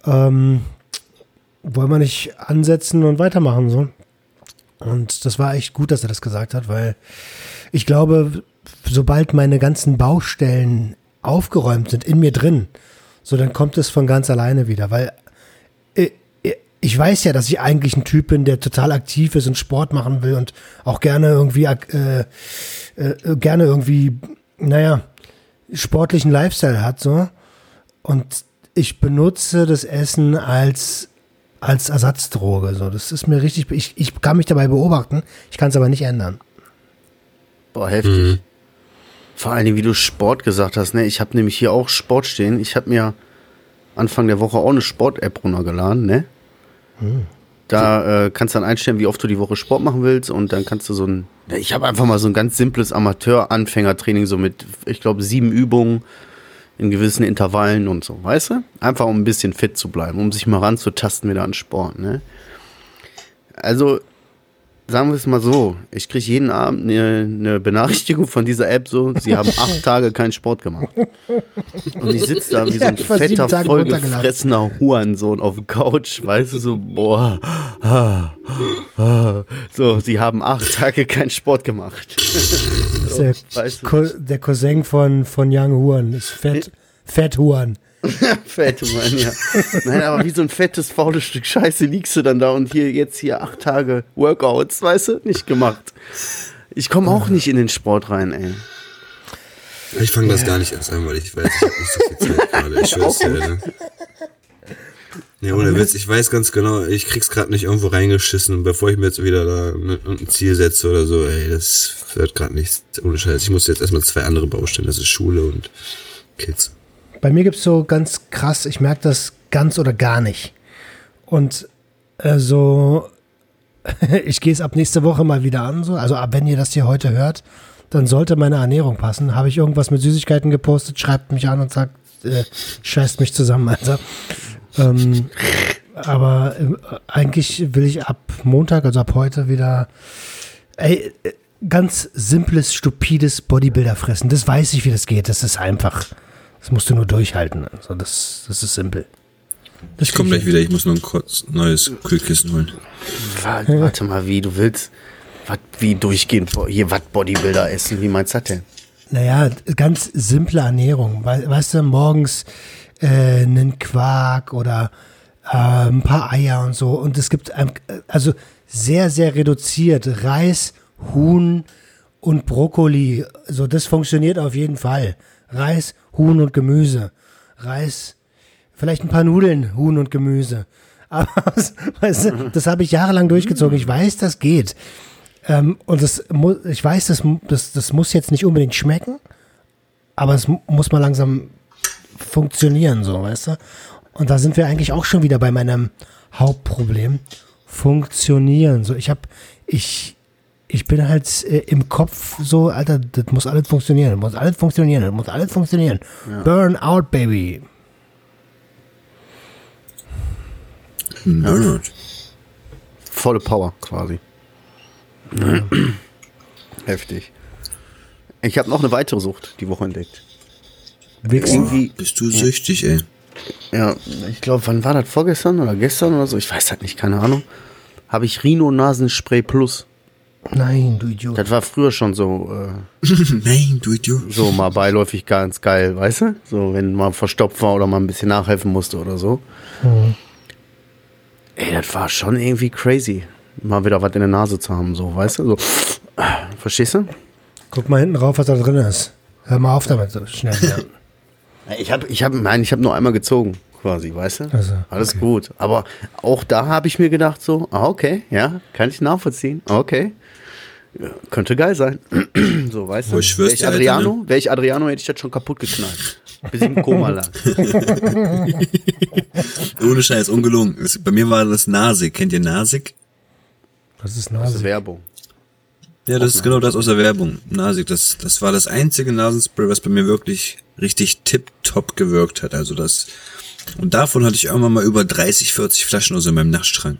Ähm, wollen wir nicht ansetzen und weitermachen, so. Und das war echt gut, dass er das gesagt hat, weil ich glaube, sobald meine ganzen Baustellen aufgeräumt sind in mir drin, so dann kommt es von ganz alleine wieder, weil äh, äh, ich weiß ja, dass ich eigentlich ein Typ bin, der total aktiv ist und Sport machen will und auch gerne irgendwie äh, äh, gerne irgendwie, naja, sportlichen Lifestyle hat so. Und ich benutze das Essen als als Ersatzdroge. So, das ist mir richtig. Ich, ich kann mich dabei beobachten. Ich kann es aber nicht ändern. Boah, heftig. Vor allen Dingen, wie du Sport gesagt hast, ne? Ich habe nämlich hier auch Sport stehen. Ich habe mir Anfang der Woche auch eine Sport-App runtergeladen, ne? Da äh, kannst du dann einstellen, wie oft du die Woche Sport machen willst und dann kannst du so ein, ich habe einfach mal so ein ganz simples Amateur-Anfängertraining, so mit, ich glaube, sieben Übungen in gewissen Intervallen und so, weißt du? Einfach um ein bisschen fit zu bleiben, um sich mal ranzutasten wieder an Sport, ne? Also, sagen wir es mal so, ich kriege jeden Abend eine, eine Benachrichtigung von dieser App so, sie haben acht Tage keinen Sport gemacht. Und ich sitze da wie so Ja, ein sieben fetter, vollgefressener Hurensohn auf der Couch, weißt du, so, boah, ah, ah. so, sie haben acht Tage keinen Sport gemacht. Der, weißt du. Co der Cousin von, von Young Huan. Ist Fett, Fett Huan. Fett, Mann, ja. Nein, aber wie so ein fettes, faules Stück Scheiße liegst du dann da und hier jetzt hier acht Tage Workouts, weißt du, nicht gemacht. Ich komme auch nicht in den Sport rein, ey. Ich fange das gar nicht erst an, weil ich weiß, ich habe nicht so viel Zeit gerade. Ich schwör's dir, ne? Nee, ohne Witz, ich weiß ganz genau, ich krieg's gerade nicht irgendwo reingeschissen und bevor ich mir jetzt wieder da ne- ein Ziel setze oder so, ey, das wird gerade nichts. Ohne Scheiß. Ich muss jetzt erstmal zwei andere Baustellen, das ist Schule und Kids. Bei mir gibt's so ganz krass, ich merke das ganz oder gar nicht. Und äh, so, ich gehe es ab nächste Woche mal wieder an. So. Also ab wenn ihr das hier heute hört, dann sollte meine Ernährung passen. Habe ich irgendwas mit Süßigkeiten gepostet, schreibt mich an und sagt, äh, scheißt mich zusammen, Alter. Ähm, aber ähm, eigentlich will ich ab Montag, also ab heute wieder ey, äh, ganz simples, stupides Bodybuilder fressen. Das weiß ich, wie das geht. Das ist einfach. Das musst du nur durchhalten. Also das, das ist simpel. Das Ich komme gleich wieder, ich muss noch ein kurz neues Kühlkissen holen. Warte, mal, wie, du willst, wat, wie durchgehend, hier, was Bodybuilder essen, wie meinst du das denn? Naja, ganz simple Ernährung. We weißt du, morgens äh, einen Quark oder äh, ein paar Eier und so. Und es gibt ähm, also sehr, sehr reduziert Reis, Huhn und Brokkoli. So, das funktioniert auf jeden Fall. Reis, Huhn und Gemüse. Reis, vielleicht ein paar Nudeln, Huhn und Gemüse. Aber weißt du, das habe ich jahrelang durchgezogen. Ich weiß, das geht. Ähm, und das ich weiß, das, das, das muss jetzt nicht unbedingt schmecken, aber es mu- muss mal langsam funktionieren, so, weißt du? Und da sind wir eigentlich auch schon wieder bei meinem Hauptproblem. Funktionieren. So, ich habe, ich, ich bin halt äh, im Kopf so, Alter, das muss alles funktionieren, das muss alles funktionieren, das muss alles funktionieren. Burn out, baby. Burnout. Volle Power quasi. Heftig. Ich habe noch eine weitere Sucht die Woche entdeckt. Irgendwie, Bist du süchtig, ey? ja, ich glaube, wann war das? Vorgestern oder gestern oder so? Ich weiß halt nicht, keine Ahnung. Habe ich Rhino Nasenspray Plus. Nein, du Idiot. Das war früher schon so, äh, Nein, du Idiot. so mal beiläufig ganz geil, weißt du? So, wenn man verstopft war oder mal ein bisschen nachhelfen musste oder so. Ey, das war schon irgendwie crazy. Mal wieder was in der Nase zu haben, so, weißt du? So, verstehst du? Guck mal hinten rauf, was da drin ist. Hör mal auf damit so schnell. Ja. Ich habe, ich habe, nein, ich habe nur einmal gezogen, quasi, weißt du? Also, Alles okay. gut. Aber auch da habe ich mir gedacht, so, ah, okay, ja, kann ich nachvollziehen. Okay. Ja, könnte geil sein. so, weißt du? Oh, Wäre ich Adriano, wäre ich Adriano, hätte ich das schon kaputt geknallt. Bis ich im Koma lag. Ohne Scheiß, ungelungen. Bei mir war das Nasig. Kennt ihr Nasig? Was ist Das ist? Werbung. Ja, das ist genau das aus der Werbung. Nasig, das, das war das einzige Nasenspray, was bei mir wirklich richtig tipptopp gewirkt hat. Also das, und davon hatte ich irgendwann mal über 30, 40 Flaschen aus in meinem Nachtschrank.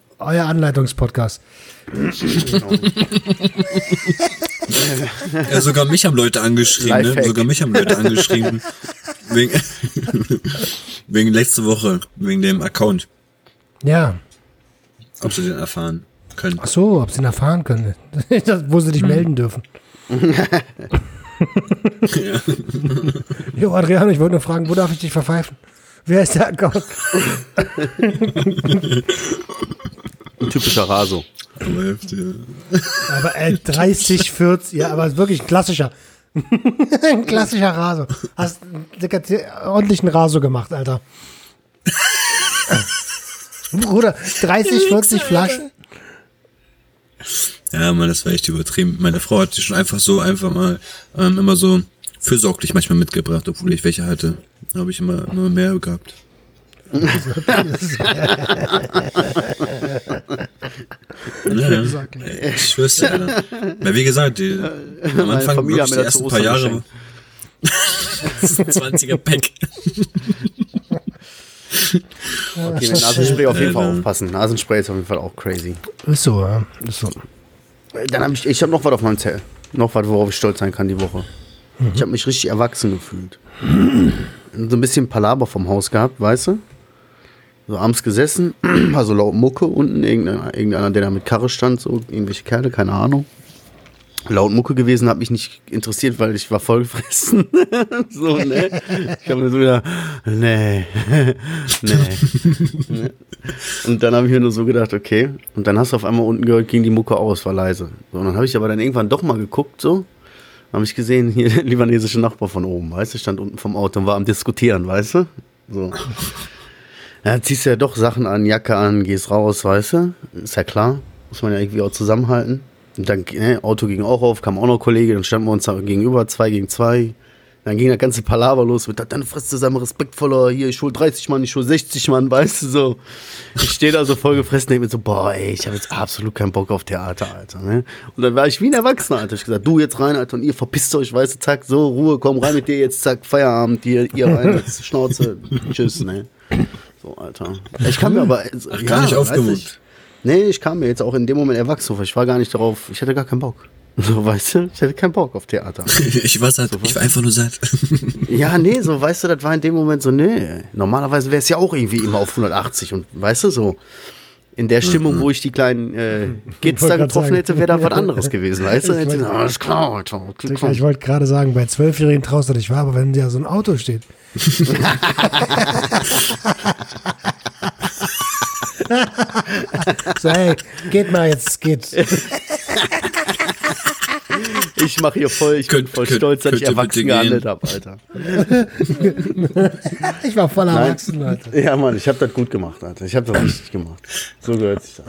euer Anleitungspodcast. Ja, sogar mich haben Leute angeschrieben, ne? Sogar mich haben Leute angeschrieben. Wegen, wegen letzte Woche, wegen dem Account. Ja. Ob sie den erfahren können. Ach so, ob sie ihn erfahren können. Das, wo sie dich melden dürfen. Jo, Adriano, ich wollte nur fragen, wo darf ich dich verpfeifen? Wer ist der? Ein typischer Raso. Aber äh, 30, 40, ja, aber wirklich ein klassischer. ein klassischer Raso. Hast einen ordentlichen Raso gemacht, Alter. Bruder, 30, 40 Flaschen? Ja, Mann, das war echt übertrieben. Meine Frau hat die schon einfach so, einfach mal, ähm, immer so fürsorglich manchmal mitgebracht, obwohl ich welche hatte. Habe ich immer, immer mehr gehabt. ja, ja. Ich schwör's dir, Alter. Weil wie gesagt, die, am Meine Anfang Familie wirklich die ersten paar Jahre. Das ist ein 20er Pack. Okay, mit Nasenspray auf jeden Fall aufpassen. Nasenspray ist auf jeden Fall auch crazy. Ist so, ja. Ist so. Dann habe ich, ich habe noch was auf meinem Zettel. Noch was, worauf ich stolz sein kann die Woche. Ich habe mich richtig erwachsen gefühlt. so ein bisschen Palaber vom Haus gehabt, weißt du? So abends gesessen, also laut Mucke unten, irgendeiner, irgendeiner, der da mit Karre stand, so irgendwelche Kerle, keine Ahnung. Laut Mucke gewesen, hat mich nicht interessiert, weil ich war vollgefressen. so, ne? Ich habe mir so wieder, nee, nee. Und dann habe ich mir nur so gedacht, okay. Und dann hast du auf einmal unten gehört, ging die Mucke aus, war leise. So, und dann habe ich aber dann irgendwann doch mal geguckt, so. Habe ich gesehen, hier der libanesische Nachbar von oben, weißt du, stand unten vom Auto und war am Diskutieren, weißt du? So. Ja, ziehst ja doch Sachen an, Jacke an, gehst raus, weißt du? Ist ja klar. Muss man ja irgendwie auch zusammenhalten. Und dann, ne, Auto ging auch auf, kam auch noch Kollege, dann standen wir uns gegenüber, zwei gegen zwei. Dann ging der ganze Palaver los mit, dann frisst du sei mal respektvoller, hier, ich hol 30 Mann, ich hol 60 Mann, weißt du, so. Ich stehe da so voll gefressen, denke mir so, boah, ey, ich habe jetzt absolut keinen Bock auf Theater, Alter, ne? Und dann war ich wie ein Erwachsener, Alter. Ich gesagt, du jetzt rein, Alter, und ihr verpisst euch, weißt du, zack, so, Ruhe, komm rein mit dir jetzt, zack, Feierabend, ihr, ihr rein, Schnauze, tschüss, ne? So, Alter. Ich kann mir aber, Ach, gar nicht aufgemuckt. du, ich- Nee, ich kam mir jetzt auch in dem Moment erwachsen vor. Ich war gar nicht darauf, ich hatte gar keinen Bock. So, weißt du, ich hatte keinen Bock auf Theater. Ich war satt, ich war einfach nur satt. Ja, nee, so, weißt du, das war in dem Moment so, nee. Normalerweise wäre es ja auch irgendwie immer auf 180 und, weißt du, so. In der Stimmung, wo ich die kleinen äh, Kids da getroffen sagen. hätte, wäre da was anderes gewesen, weißt du? Ich Jetzt, wollte- alles klar, Alter. Ich wollte gerade sagen, bei Zwölfjährigen traust du dich wahr, aber wenn ja so ein Auto steht. so, hey, geht mal jetzt, geht. Ich mache hier voll, ich bin Könnt- voll könnt- stolz, dass ich erwachsen gehandelt habe, Alter. Ich war voll erwachsen, Leute. Ja, Mann, ich habe das gut gemacht, Alter. Ich habe das richtig gemacht. So gehört sich das.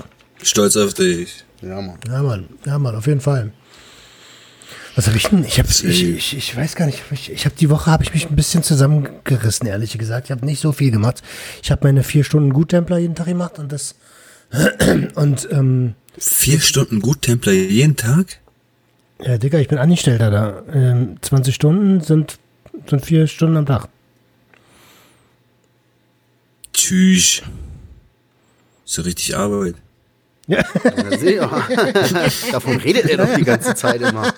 Stolz auf dich. Ja, Mann. Ja, Mann, ja, Mann, auf jeden Fall. Was habe ich denn? Ich, hab, ich, ich, ich weiß gar nicht. Ich, ich habe die Woche habe ich mich ein bisschen zusammengerissen, ehrlich gesagt. Ich habe nicht so viel gemacht. Ich habe meine vier Stunden Guttempler jeden Tag gemacht und das und ähm, Vier Stunden Guttempler jeden Tag? Ja, Digga, ich bin Angestellter da. Ähm, 20 Stunden sind, sind vier Stunden am Tag. Tschüss. So richtig Arbeit. Ja, seh, Davon redet er doch die ganze Zeit immer.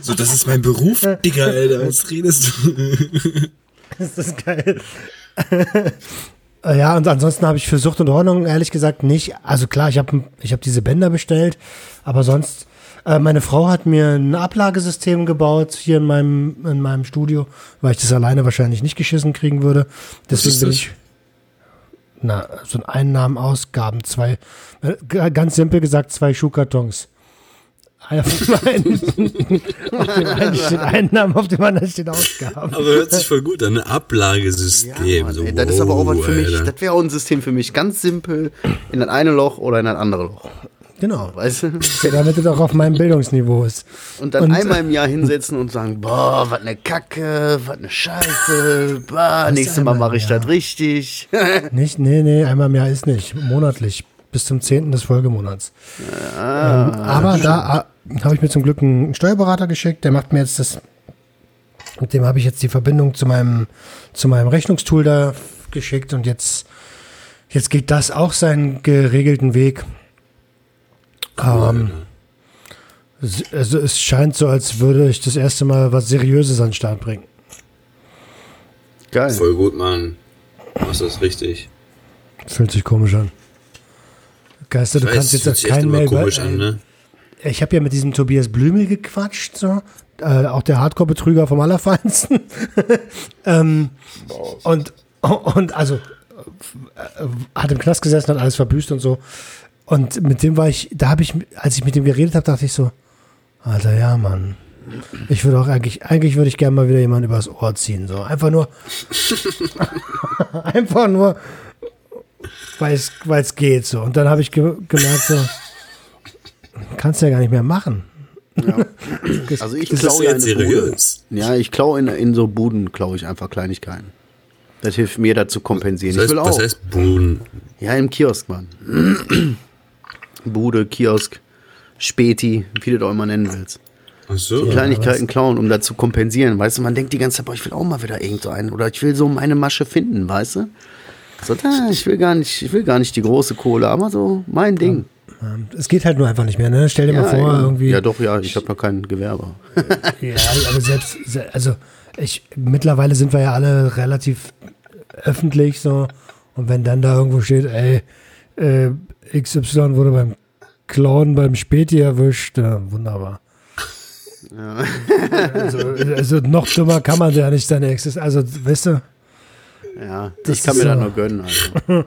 So, das ist mein Beruf, Digga, Alter. Was redest du? Das ist geil. Äh, ja, und ansonsten habe ich für Sucht und Ordnung ehrlich gesagt nicht. Also klar, ich habe ich hab diese Bänder bestellt, aber sonst, äh, meine Frau hat mir ein Ablagesystem gebaut hier in meinem, in meinem Studio, weil ich das alleine wahrscheinlich nicht geschissen kriegen würde. Deswegen ist bin ich. Na, so ein Einnahmen, Ausgaben, zwei, äh, ganz simpel gesagt, zwei Schuhkartons. Auf dem einen, auf dem einen steht Einnahmen, auf dem anderen steht Ausgaben. Aber hört sich voll gut an, ein Ablagesystem. Mann, so, ey, das ist aber auch was für mich. Alter. Das wäre auch ein System für mich. Ganz simpel in das eine Loch oder in das andere Loch. Genau. Weißt du? Damit es auch auf meinem Bildungsniveau ist. Und dann Und- einmal im Jahr hinsetzen und sagen, boah, was ne Kacke, was ne Scheiße, boah, nächstes Mal mache ich das richtig. Nicht, nee, nee, einmal im Jahr ist nicht. Monatlich. Bis zum 10. des Folgemonats. ähm, aber da habe ich mir zum Glück einen Steuerberater geschickt, der macht mir jetzt das. Mit dem habe ich jetzt die Verbindung zu meinem, zu meinem Rechnungstool da geschickt und jetzt, jetzt geht das auch seinen geregelten Weg. Ähm, es- also es scheint so, als würde ich das erste Mal was Seriöses an den Start bringen. Geil. Voll gut, Mann. Du machst das richtig. Fühlt sich komisch an. Geister, du Weiß, kannst jetzt echt kein Mail komisch an, ne? Ich habe ja mit diesem Tobias Blümel gequatscht, so. Äh, auch der Hardcore-Betrüger vom Allerfeinsten. ähm, und, und also äh, hat im Knast gesessen, hat alles verbüßt und so. Und mit dem war ich, da habe ich, als ich mit dem geredet habe, dachte ich so, Alter, ja, Mann. Ich würde auch eigentlich, eigentlich würde ich gerne mal wieder jemanden übers Ohr ziehen. So. Einfach nur, einfach nur, weil es, geht so. Und dann habe ich ge gemerkt so, kannst du ja gar nicht mehr machen. Also ich Das klaue ja Bude. seriös. Ja, ich klaue in, in so Buden, klaue ich einfach Kleinigkeiten. Das hilft mir da zu kompensieren. Das heißt, ich will auch. was heißt Boon? Ja, im Kiosk, Mann. Bude, Kiosk, Späti, wie du das auch immer nennen willst. Ach so. Kleinigkeiten klauen, um da zu kompensieren. Weißt du, man denkt die ganze Zeit, boah, ich will auch mal wieder irgend so einen. Oder ich will so meine Masche finden, weißt du? So, da, ich will gar nicht, ich will gar nicht die große Kohle, aber so mein Ding. Es geht halt nur einfach nicht mehr. Ne? Stell dir mal vor, ja. irgendwie. ja, doch, ja, ich habe noch kein Gewerbe. Ja, aber selbst, se- also ich, mittlerweile sind wir ja alle relativ öffentlich so. Und wenn dann da irgendwo steht, ey, äh, XY wurde beim Klauen beim Späti erwischt, ja, wunderbar. Also, also noch dümmer kann man ja nicht seine Existenz. Also, weißt du, Ja, Das ich kann mir so. nur gönnen. Also.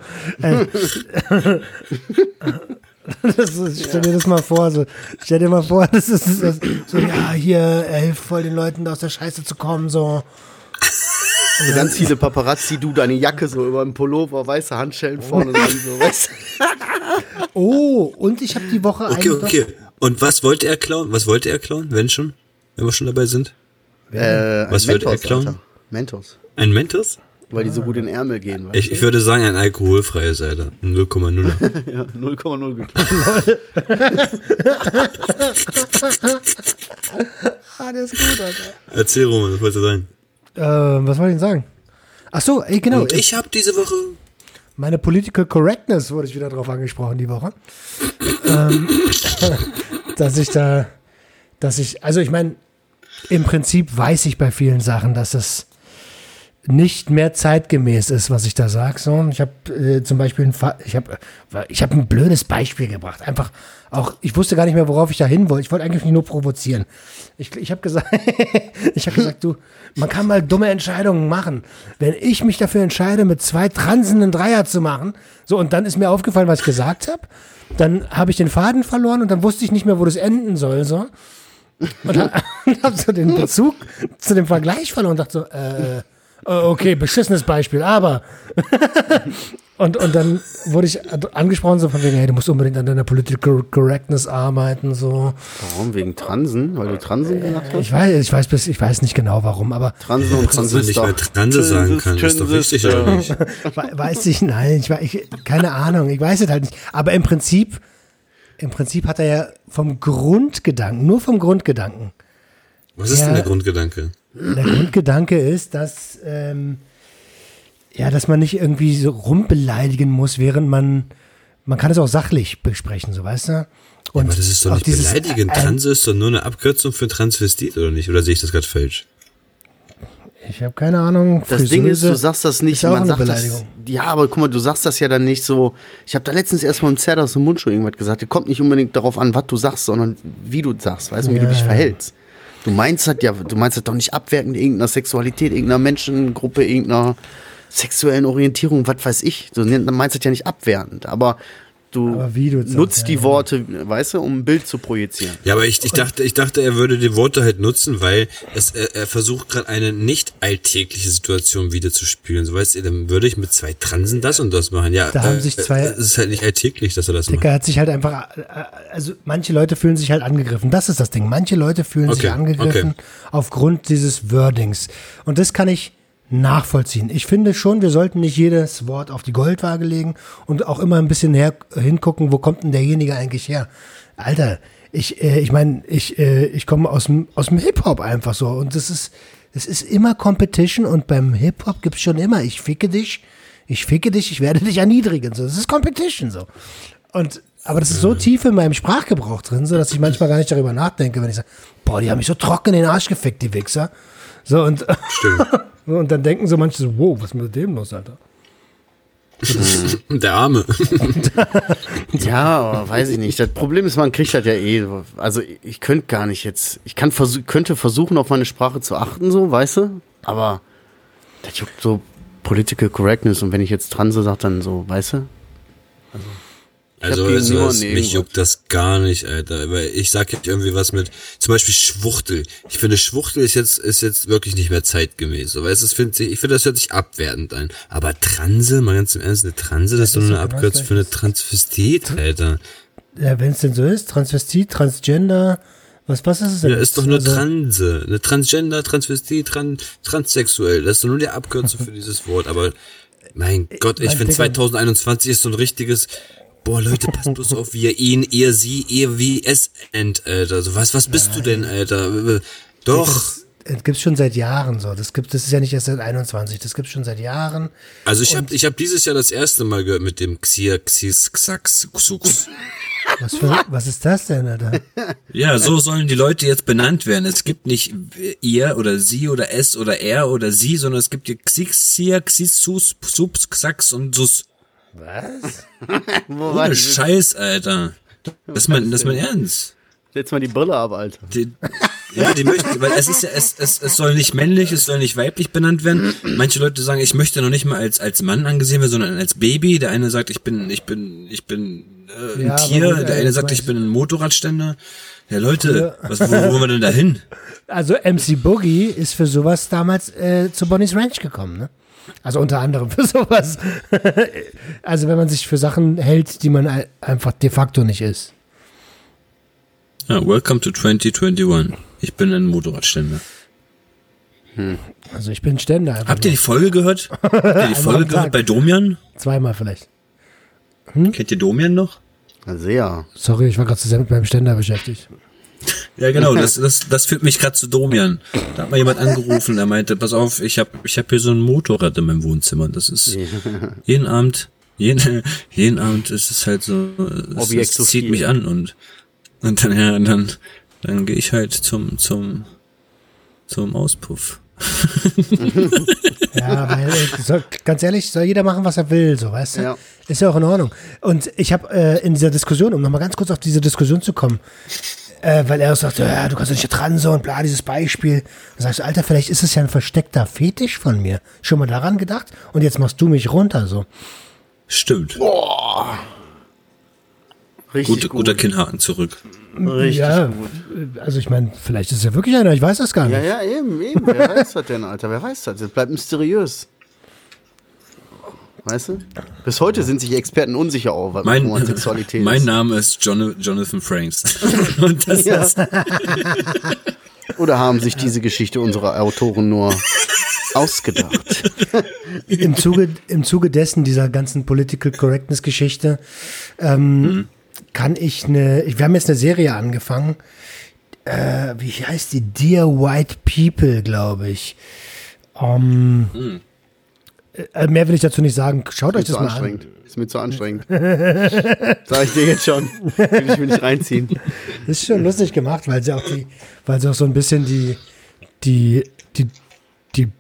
das ist, stell dir das mal vor, so, stell dir mal vor, das ist, das ist so, ja, hier, ey, voll den Leuten aus der Scheiße zu kommen, so. So ganz viele Paparazzi, du deine Jacke so über dem Pullover, weiße Handschellen vorne dran, so, weißt? Oh, und ich habe die Woche Okay, einen okay. Und was wollte er klauen? Was wollte er klauen, wenn schon? Wenn wir schon dabei sind? Äh, Was ein wird er klauen? Alter. Mentos. Ein Mentos? Weil die so gut in den Ärmel gehen, weißt Ich, ich würde sagen, ein alkoholfreies, Alter. Ein 0,0. du? Ja, 0,0 geklaut. Ah, der ist gut, Alter. Erzähl, Roman, was wolltest du sagen? Äh, was wollte ich denn sagen? Ach so, ey, genau. Und ich habe diese Woche Meine Political Correctness wurde ich wieder drauf angesprochen die Woche. ähm, dass ich da, dass ich, also ich meine, im Prinzip weiß ich bei vielen Sachen, dass es nicht mehr zeitgemäß ist, was ich da sage. So, ich habe äh, zum Beispiel ein, ich habe ich hab ein blödes Beispiel gebracht. Einfach auch, ich wusste gar nicht mehr, worauf ich da hin wollte. Ich wollte eigentlich nur provozieren. Ich, ich habe gesagt, ich habe gesagt, du, man kann mal dumme Entscheidungen machen. Wenn ich mich dafür entscheide, mit zwei Transen einen Dreier zu machen, so und dann ist mir aufgefallen, was ich gesagt habe, dann habe ich den Faden verloren und dann wusste ich nicht mehr, wo das enden soll. So. Und habe hab so den Bezug zu dem Vergleich verloren und dachte so, äh, okay, beschissenes Beispiel, aber. und, und dann wurde ich angesprochen, so von wegen, hey, du musst unbedingt an deiner Political Correctness arbeiten, so. Warum? Wegen Transen? Weil du Transen gesagt hast? Ich weiß, ich weiß, bis, ich weiß nicht genau warum, aber Transen und man nicht Transistor. mehr Transe sagen kann. Ist doch richtig, oder nicht? we- weiß ich, nein, ich, ich, keine Ahnung, ich weiß es halt nicht. Aber im Prinzip, im Prinzip hat er ja vom Grundgedanken, nur vom Grundgedanken. Was ist Ja. denn der Grundgedanke? Der Grundgedanke ist, dass, ähm, ja, dass man nicht irgendwie so rumbeleidigen muss, während man, man kann es auch sachlich besprechen, so weißt du? Und Aber das ist doch nicht äh, Transe ist doch nur eine Abkürzung für Transvestit, oder nicht? Oder sehe ich das gerade falsch? Ich habe keine Ahnung. Das Ding ist, du sagst das nicht, ist man sagt das, Beleidigung. ja, aber guck mal, du sagst das ja dann nicht so. Ich habe da letztens erst mal im Zert aus dem Mundschuh irgendwas gesagt. Es kommt nicht unbedingt darauf an, was du sagst, sondern wie du sagst, weißt du, wie Ja, du dich ja. verhältst. Du meinst das ja, du meinst das doch nicht abwertend irgendeiner Sexualität, irgendeiner Menschengruppe, irgendeiner sexuellen Orientierung, was weiß ich. Du meinst das ja nicht abwertend, aber du, wie du sagst, nutzt ja, die ja. Worte, weißt du, um ein Bild zu projizieren. Ja, aber ich, ich dachte, ich dachte, er würde die Worte halt nutzen, weil es, er, er versucht gerade eine nicht alltägliche Situation wiederzuspielen. So weißt du, dann würde ich mit zwei Transen das und das machen. Ja, Da haben sich zwei- Es ist halt nicht alltäglich, dass er das macht. Dicker hat sich halt einfach, äh, also manche Leute fühlen sich halt angegriffen. Das ist das Ding. Manche Leute fühlen sich Okay, angegriffen okay. aufgrund dieses Wordings. Und das kann ich nachvollziehen. Ich finde schon, wir sollten nicht jedes Wort auf die Goldwaage legen und auch immer ein bisschen her, hingucken, wo kommt denn derjenige eigentlich her? Alter, ich, äh, ich meine, ich, äh, ich komme aus dem, aus dem Hip-Hop einfach so und das ist, es ist immer Competition und beim Hip-Hop gibt's schon immer, ich ficke dich, ich ficke dich, ich werde dich erniedrigen. So, das ist Competition so. Und aber das ist so tief in meinem Sprachgebrauch drin, so dass ich manchmal gar nicht darüber nachdenke, wenn ich sage, boah, die haben mich so trocken in den Arsch gefickt, die Wichser. So und, Stimmt. und dann denken so manche so, wow, was ist mit dem los, Alter? Der Arme. Ja, aber weiß ich nicht. Das Problem ist, man kriegt das ja eh. Also ich könnte gar nicht jetzt. Ich kann versuch, könnte versuchen, auf meine Sprache zu achten, so, weißt du? Aber das juckt so Political Correctness und wenn ich jetzt Transe sage, dann so, weißt du? Hab Also, also es, mich juckt das gar nicht, Alter. Weil ich sag jetzt irgendwie was mit, zum Beispiel Schwuchtel. Ich finde, Schwuchtel ist jetzt, ist jetzt wirklich nicht mehr zeitgemäß. So, weißt, du, das find, ich ich finde, das hört sich abwertend an. Aber Transe, mal ganz im Ernst, eine Transe, das ist doch ist nur eine Abkürzung für eine Transvestit, Alter. Ja, wenn es denn so ist, Transvestit, Transgender, was, was ist es denn? Ja, ist doch nur Also, Transe. Eine Transgender, Transvestit, Tran, Transsexuell. Das ist doch nur die Abkürzung für dieses Wort. Aber mein Gott, ich finde Digga. 2021 ist so ein richtiges. Boah, Leute, passt bloß auf, wie ihr ihn, ihr, sie, ihr, wie, es end, Alter. So, was, was bist du denn, Alter? Doch. Das, das gibt's schon seit Jahren so. Das gibt, das ist ja nicht erst seit 21. Das gibt's schon seit Jahren. Also ich habe ich hab dieses Jahr das erste Mal gehört mit dem Xia, Xis, Xax, Xux. Was, für, was ist das denn, Alter? Ja, so sollen die Leute jetzt benannt werden. Es gibt nicht ihr oder sie oder es oder er oder sie, sondern es gibt hier Xix, Xia, Xis, Sus, Subs, Xax und Sus. Was? Wo war Ohne ich? Scheiß, Alter. Das ist mein, das ist mein Ernst. Setz mal die Brille ab, Alter. Die, ja, die möchten, weil es ist ja, es, es, es soll nicht männlich, es soll nicht weiblich benannt werden. Manche Leute sagen, ich möchte noch nicht mal als, als Mann angesehen werden, sondern als Baby. Der eine sagt, ich bin, ich bin, ich bin äh, ein Ja, Tier. der eine sagt, ich bin ein Motorradständer. Ja, Leute, was, wo, wo wollen wir denn da hin? Also MC Boogie ist für sowas damals äh, zu Bonnie's Ranch gekommen, ne? Also unter anderem für sowas. also wenn man sich für Sachen hält, die man ein- einfach de facto nicht ist. Ja, welcome to 2021. Ich bin ein Motorradständer. Also ich bin Ständer. Habt ihr die nur. Folge gehört? Habt ihr die Folge gehört bei Domian? Zweimal vielleicht. Kennt ihr Domian noch? Sehr. Sorry, ich war gerade zu sehr mit meinem Ständer beschäftigt. Ja, genau, das, das, das führt mich gerade zu Domian. Da hat mal jemand angerufen, der meinte, pass auf, ich habe ich hab hier so ein Motorrad in meinem Wohnzimmer. Das ist jeden Abend, jeden, jeden Abend ist es halt so, es, zieht mich an und, und dann, ja, dann, dann gehe ich halt zum, zum, zum Auspuff. Ja, weil, soll, ganz ehrlich, soll jeder machen, was er will, so, weißt du? Ja. Ist ja auch in Ordnung. Und ich habe äh, in dieser Diskussion, um nochmal ganz kurz auf diese Diskussion zu kommen, äh, weil er sagt, ja, du kannst doch nicht transe und bla, dieses Beispiel. Dann sagst du, Alter, vielleicht ist es ja ein versteckter Fetisch von mir. Schon mal daran gedacht? Und jetzt machst du mich runter, so. Stimmt. Richtig Gut, gut. guter Kinnhaken zurück. Richtig ja, gut. also ich meine, vielleicht ist es ja wirklich einer, ich weiß das gar nicht. Ja, ja, eben, eben. Wer weiß das denn, Alter? Wer weiß das? Das bleibt mysteriös. Weißt du? Bis heute sind sich Experten unsicher auch, was Mein, Homosexualität mein ist. Name ist John, Jonathan Franks. Und das Ja. ist, Oder haben sich diese Geschichte unserer Autoren nur ausgedacht? Im Zuge, Im Zuge dessen, dieser ganzen Political Correctness-Geschichte, ähm, kann ich eine, ich- wir haben jetzt eine Serie angefangen, äh, wie heißt die? Dear White People, glaube ich. Ähm, äh, mehr will ich dazu nicht sagen. Schaut euch das mal an. Ist mir zu anstrengend. Sag ich dir jetzt schon. Will ich mir nicht reinziehen. Das ist schon lustig gemacht, weil sie auch die, weil sie auch so ein bisschen die, die, die, die,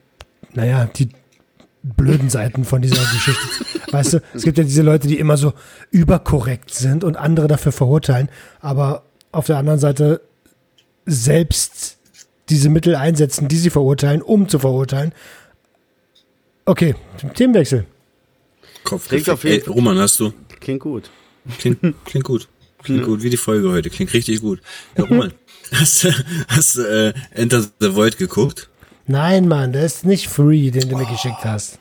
naja, die blöden Seiten von dieser Geschichte. Weißt du, es gibt ja diese Leute, die immer so überkorrekt sind und andere dafür verurteilen, aber auf der anderen Seite selbst diese Mittel einsetzen, die sie verurteilen, um zu verurteilen. Okay, Themenwechsel. Kopf. Klingt auf jeden Ey, Roman, hast du? Klingt gut. Klingt, klingt gut. Klingt gut, wie die Folge heute. Klingt richtig gut. Ja, Roman, hast du, hast äh, Enter the Void geguckt? Nein, Mann, der ist nicht free, den du mir geschickt hast.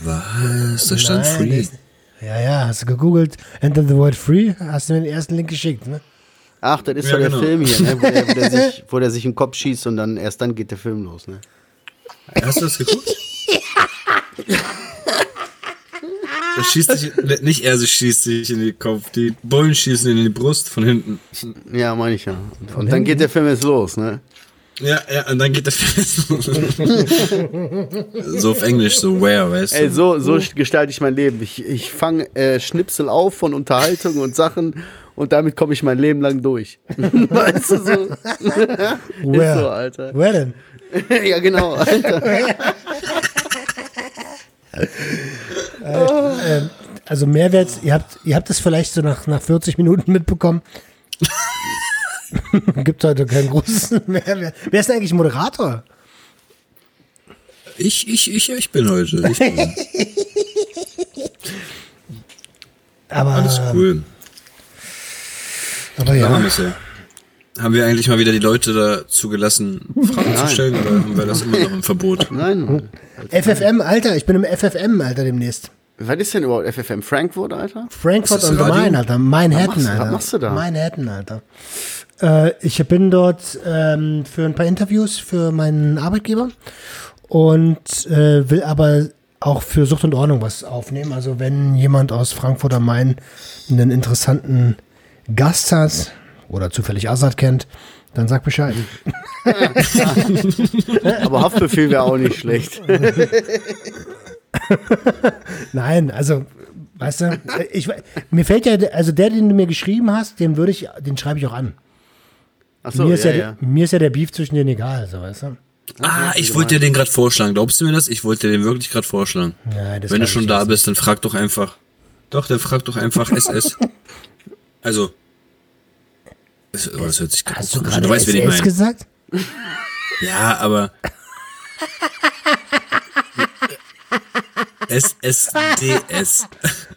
Was? Da stand Nein, der Free. ist- Ja, ja, hast du gegoogelt, Enter the World Free, hast du mir den ersten Link geschickt, ne? Ach, das ist Ja, doch der genau. Film hier, ne? wo, der, wo, der sich, wo der sich den Kopf schießt und dann erst dann geht der Film los. Ne? Hast du das geguckt? Das schießt sich, nicht er sich schießt sich in den Kopf, die Bullen schießen in die Brust von hinten. Ja, meine ich ja. Und dann geht der Film jetzt los. Ne? Ja, ja, und dann geht der Film. so auf Englisch, so where, weißt du? Ey, so, so gestalte ich mein Leben. Ich, ich fange äh, Schnipsel auf von Unterhaltung und Sachen und damit komme ich mein Leben lang durch. weißt du so? Where? Ist so, Alter. Wer denn? ja, genau, Alter. Ähm, also Mehrwert, ihr habt, ihr habt es vielleicht so nach, nach 40 Minuten mitbekommen. Gibt heute keinen großen Mehrwert. Wer ist denn eigentlich Moderator? Ich, ich, ich, ich bin heute. Ich bin. Aber, Alles cool. aber Ja. ja. Haben wir eigentlich mal wieder die Leute dazu gelassen, Fragen zu stellen oder haben wir das immer noch im Verbot? Nein. FFM, Alter, ich bin im FFM, Alter, demnächst. Was ist denn überhaupt FFM Frankfurt, Alter? Frankfurt Radio? Main, Alter. Manhattan, Was Alter. was machst du da? Manhattan, Alter. Äh, ich bin dort ähm, für ein paar Interviews für meinen Arbeitgeber und äh, will aber auch für Sucht und Ordnung was aufnehmen. Also wenn jemand aus Frankfurt am Main einen interessanten Gast hat oder zufällig Assad kennt, dann sag Bescheid. Aber Haftbefehl wäre auch nicht schlecht. Nein, also, weißt du, ich, mir fällt ja, also der, den du mir geschrieben hast, den würde ich, den schreibe ich auch an. Achso, mir, ist ja, ja, ja. mir ist ja der Beef zwischen denen egal, so, weißt du? Ah, ich wollte dir den gerade vorschlagen. Glaubst du mir das? Ich wollte dir den wirklich gerade vorschlagen. Nein, das Wenn du schon da bist, dann frag doch einfach. Doch, dann frag doch einfach SS. Also. Das, oh, das hört sich gerade Hast du gerade Du weißt, wen ich meine. gesagt? Ja, aber. SSDS.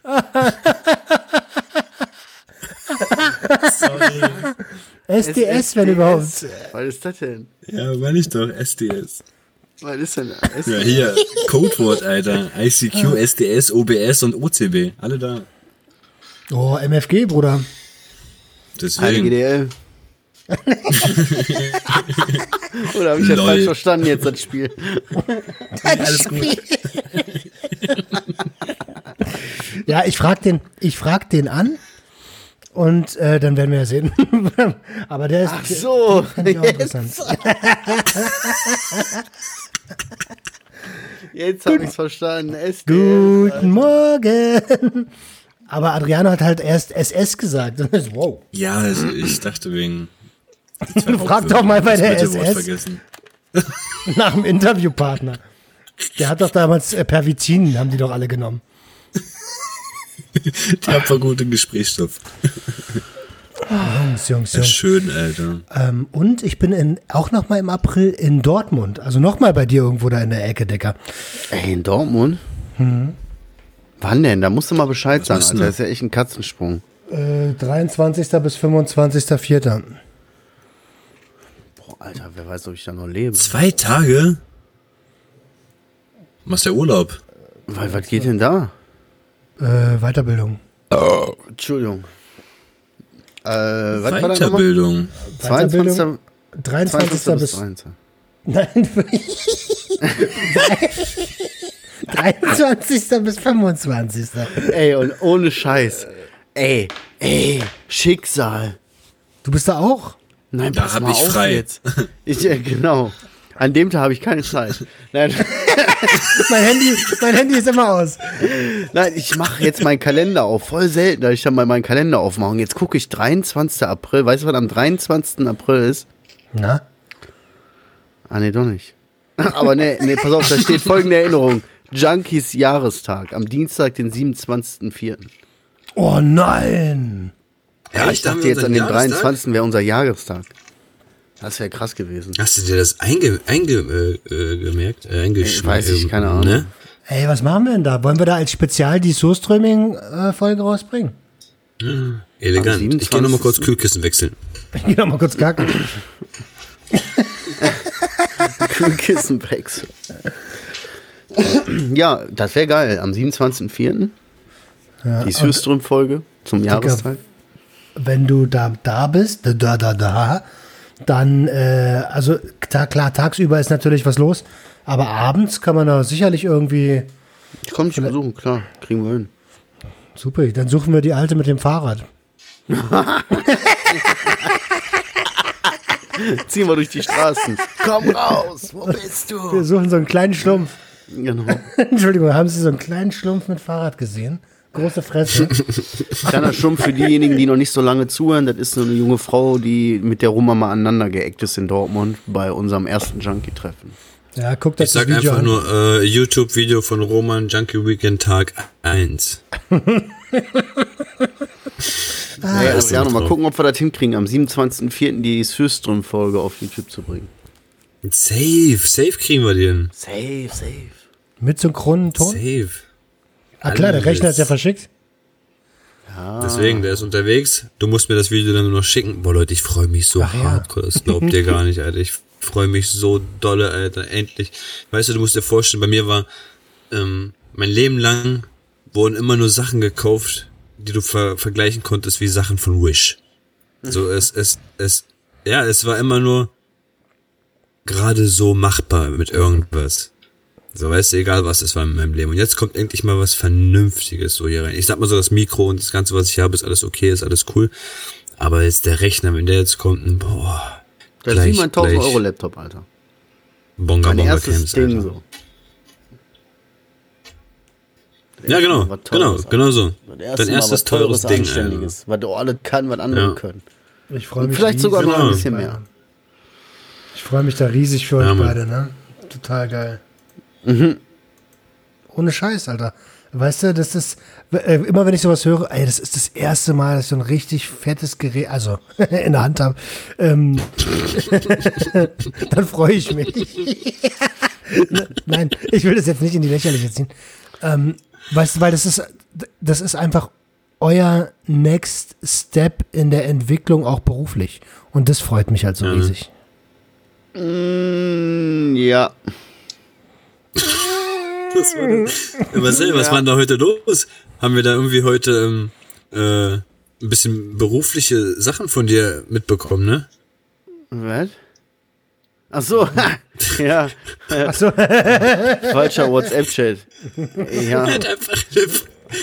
Sorry. SDS, wenn überhaupt. Was ist das denn? Ja, meine ich doch. SDS. Was ist denn? Ja, hier. Codewort, Alter. ICQ, SDS, OBS und OCB. Alle da. Oh, MFG, Bruder. Deswegen. GDL. Oder habe ich das Lol. falsch verstanden jetzt, das Spiel? Alles gut. Ja, ich frag den, ich frag den an und äh, dann werden wir ja sehen. Aber der ist, Ach so, auch interessant. jetzt habe ich es verstanden. SDS. Guten Morgen. Aber Adriano hat halt erst SS gesagt. Wow. Ja, also ich dachte wegen. Frag doch mal bei der SS. vergessen. Nach dem Interviewpartner. Der hat doch damals äh, Pervizin, haben die doch alle genommen. Die haben voll guten Gesprächsstoff. Jungs, Jungs, Ja, Jungs. schön, Alter. Ähm, und ich bin in, auch noch mal im April in Dortmund. Also noch mal bei dir irgendwo da in der Ecke, Decker. Ey, in Dortmund? Wann denn? Da musst du mal Bescheid sagen, Alter. denn Das ist ja echt ein Katzensprung. Äh, 23. bis 25.04. Boah, Alter, wer weiß, ob ich da noch lebe. Zwei Tage? Machst ja Urlaub. Weil, was geht denn da? Äh, Weiterbildung. Entschuldigung. Äh, was? Weiterbildung. 22. 23. 22. bis bis 23. Nein, 23. bis 25. Ey, und ohne Scheiß. Ey, ey, Schicksal. Du bist da auch? Nein, Da pass hab mal ich frei. Jetzt. Ich, ja, genau. An dem Tag habe ich keine Zeit. Nein, Mein Handy, mein Handy ist immer aus. nein ich mache jetzt meinen Kalender auf. Voll selten, dass ich dann mal meinen Kalender aufmache. Und jetzt gucke ich 23. April. Weißt du, was am 23. April ist? Na? Ah, nee, doch nicht. Aber nee, nee, pass auf, da steht folgende Erinnerung. Junkies Jahrestag am Dienstag, den 27.04. Oh nein. Ja, ich dachte jetzt an den Jahrestag? 23. wäre unser Jahrestag. Das wäre krass gewesen. Hast du dir das einge, einge, äh, äh, gemerkt? Äh, eingeschrieben? Weiß ich, keine Ahnung. Ne? Ey, was machen wir denn da? Wollen wir da als Spezial die Sourströming-Folge rausbringen? Elegant. Am Ich gehe nochmal kurz 27.. Kühlkissen wechseln. Ich geh noch mal kurz kacken. Kühlkissenwechsel. Ja, das wäre geil. Am 27.04. Ja, die Süßström-Folge zum Jahrestag. wenn du da, da bist, da, da, da, da, dann, äh, also klar, tagsüber ist natürlich was los, aber abends kann man da sicherlich irgendwie, Ich komme dich besuchen, klar. Kriegen wir hin. super, dann suchen wir die Alte mit dem Fahrrad. Ziehen wir durch die Straßen. Komm raus, wo bist Wir du? suchen so einen kleinen Schlumpf. Genau. Entschuldigung, haben Sie so einen kleinen Schlumpf mit Fahrrad gesehen? Große Fresse. Kleiner Stumpf für diejenigen, die noch nicht so lange zuhören. Das ist so eine junge Frau, die mit der Roma mal aneinander geeckt ist in Dortmund bei unserem ersten Junkie-Treffen. Ja, guck Ich das sag Video einfach an. nur äh, YouTube-Video von Roman Junkie Weekend Tag 1. Ah, ja, ist ja, so noch mal drauf. gucken, ob wir das hinkriegen, am 27.04. die Süßström-Folge auf YouTube zu bringen. Safe, safe kriegen wir den. Safe, safe. Mit synchronen Ton? Safe. Ah klar, der Rechner ist ja verschickt. Deswegen, der ist unterwegs. Du musst mir das Video dann nur noch schicken. Boah, Leute, ich freue mich so Ach ja. hardcore. Das glaubt ihr gar nicht, Alter. Ich freue mich so dolle, Alter. Endlich. Weißt du, du musst dir vorstellen, bei mir war ähm, mein Leben lang wurden immer nur Sachen gekauft, die du ver vergleichen konntest wie Sachen von Wish. So, es, es, es, ja, es war immer nur gerade so machbar mit irgendwas. So, weißt du, egal was es war in meinem Leben. Und jetzt kommt endlich mal was Vernünftiges so hier rein. Ich sag mal so, das Mikro und das Ganze, was ich habe, ist alles okay, ist alles cool. Aber jetzt der Rechner, wenn der jetzt kommt, boah. Das gleich, ist wie mein 1000 gleich Euro Laptop, Alter. Bonga Mein Bonga erstes Camps, Ding Alter. so. Ja, genau, genau, Teures, genau so. Das erste Dein erstes was teures Ding, Alter. Was du alles kann, was andere Ja. können. Ich freue Und mich vielleicht sogar noch ein Genau. bisschen mehr. Ich freue mich da riesig für Ja, euch beide, ne? Total geil. Mhm. Ohne Scheiß, Alter. Weißt du, das ist, äh, immer wenn ich sowas höre, ey, das ist das erste Mal, dass ich so ein richtig fettes Gerät, also in der Hand habe, ähm, dann freue ich mich. Nein, ich will das jetzt nicht in die Lächerliche ziehen. Ähm, weißt du, weil das ist, das ist einfach euer Next Step in der Entwicklung auch beruflich. Und das freut mich halt so riesig. Mm, ja. Was war das? Marcel, was war denn da heute los? Haben wir da irgendwie heute ähm, äh, ein bisschen berufliche Sachen von dir mitbekommen, ne? Was? Ach so, ja. Achso, Falscher WhatsApp-Chat. Ja, Einfach,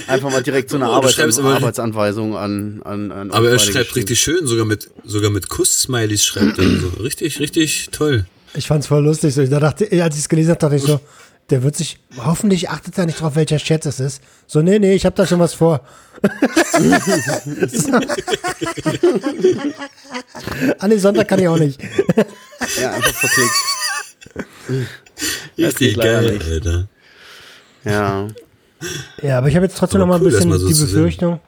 einfach mal direkt so eine aber- Arbeitsanweisung an, an, an aber er schreibt geschrieben. richtig schön, sogar mit sogar mit Kuss-Smileys schreibt er so. Richtig, richtig toll. Ich fand's voll lustig. So, ich dachte, als ich es gelesen habe, dachte ich so, der wird sich, hoffentlich achtet er nicht drauf, welcher Chat es ist. So, nee, nee, ich habe da schon was vor. An den Sonntag kann ich auch nicht. Ja, einfach verklickt. Richtig geil, nicht. Alter. Ja. Ja, aber ich habe jetzt trotzdem Aber noch mal ein cool, das bisschen mal so die. Befürchtung,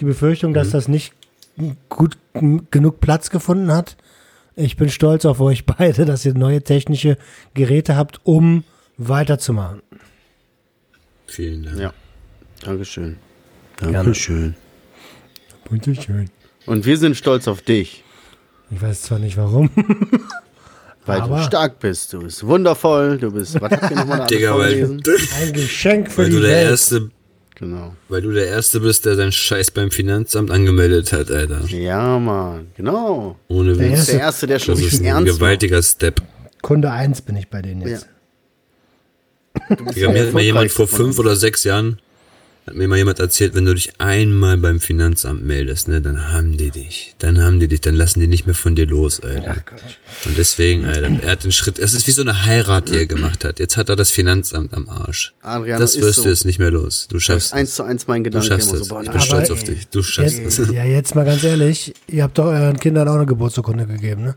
die Befürchtung, Mhm. dass das nicht gut genug Platz gefunden hat. Ich bin stolz auf euch beide, dass ihr neue technische Geräte habt, um weiterzumachen. Vielen Dank. Ja. Dankeschön. Dankeschön. Bitteschön. Und wir sind stolz auf dich, Ich weiß zwar nicht warum. weil Aber- du stark bist. Du bist wundervoll. Du bist, was habt ihr nochmal Digga, weil? Ein Geschenk für weil die du der Welt. erste, Genau. weil du der erste bist, der seinen Scheiß beim Finanzamt angemeldet hat, Alter. Ja, Mann. Genau. Ohne Der Witz. erste- Der Erste, der schon Das ist ein ernst gewaltiger Step. Kunde 1 bin ich bei denen jetzt. Digga, mir hat mal jemand vor fünf oder sechs Jahren, Hat mir mal jemand erzählt, wenn du dich einmal beim Finanzamt meldest, ne, dann haben die dich. Dann haben die dich, dann lassen die nicht mehr von dir los, Alter. Und deswegen, Alter, er hat den Schritt, es ist wie so eine Heirat, die er gemacht hat. Jetzt hat er das Finanzamt am Arsch. Adriano, das wirst so. du jetzt nicht mehr los. Du Das schaffst es. eins zu eins mein Du Gedanke. schaffst immer es. so, Ich bin stolz Aber, auf dich. Du schaffst es. ja, jetzt mal ganz ehrlich, ihr habt doch euren Kindern auch eine Geburtsurkunde gegeben, ne?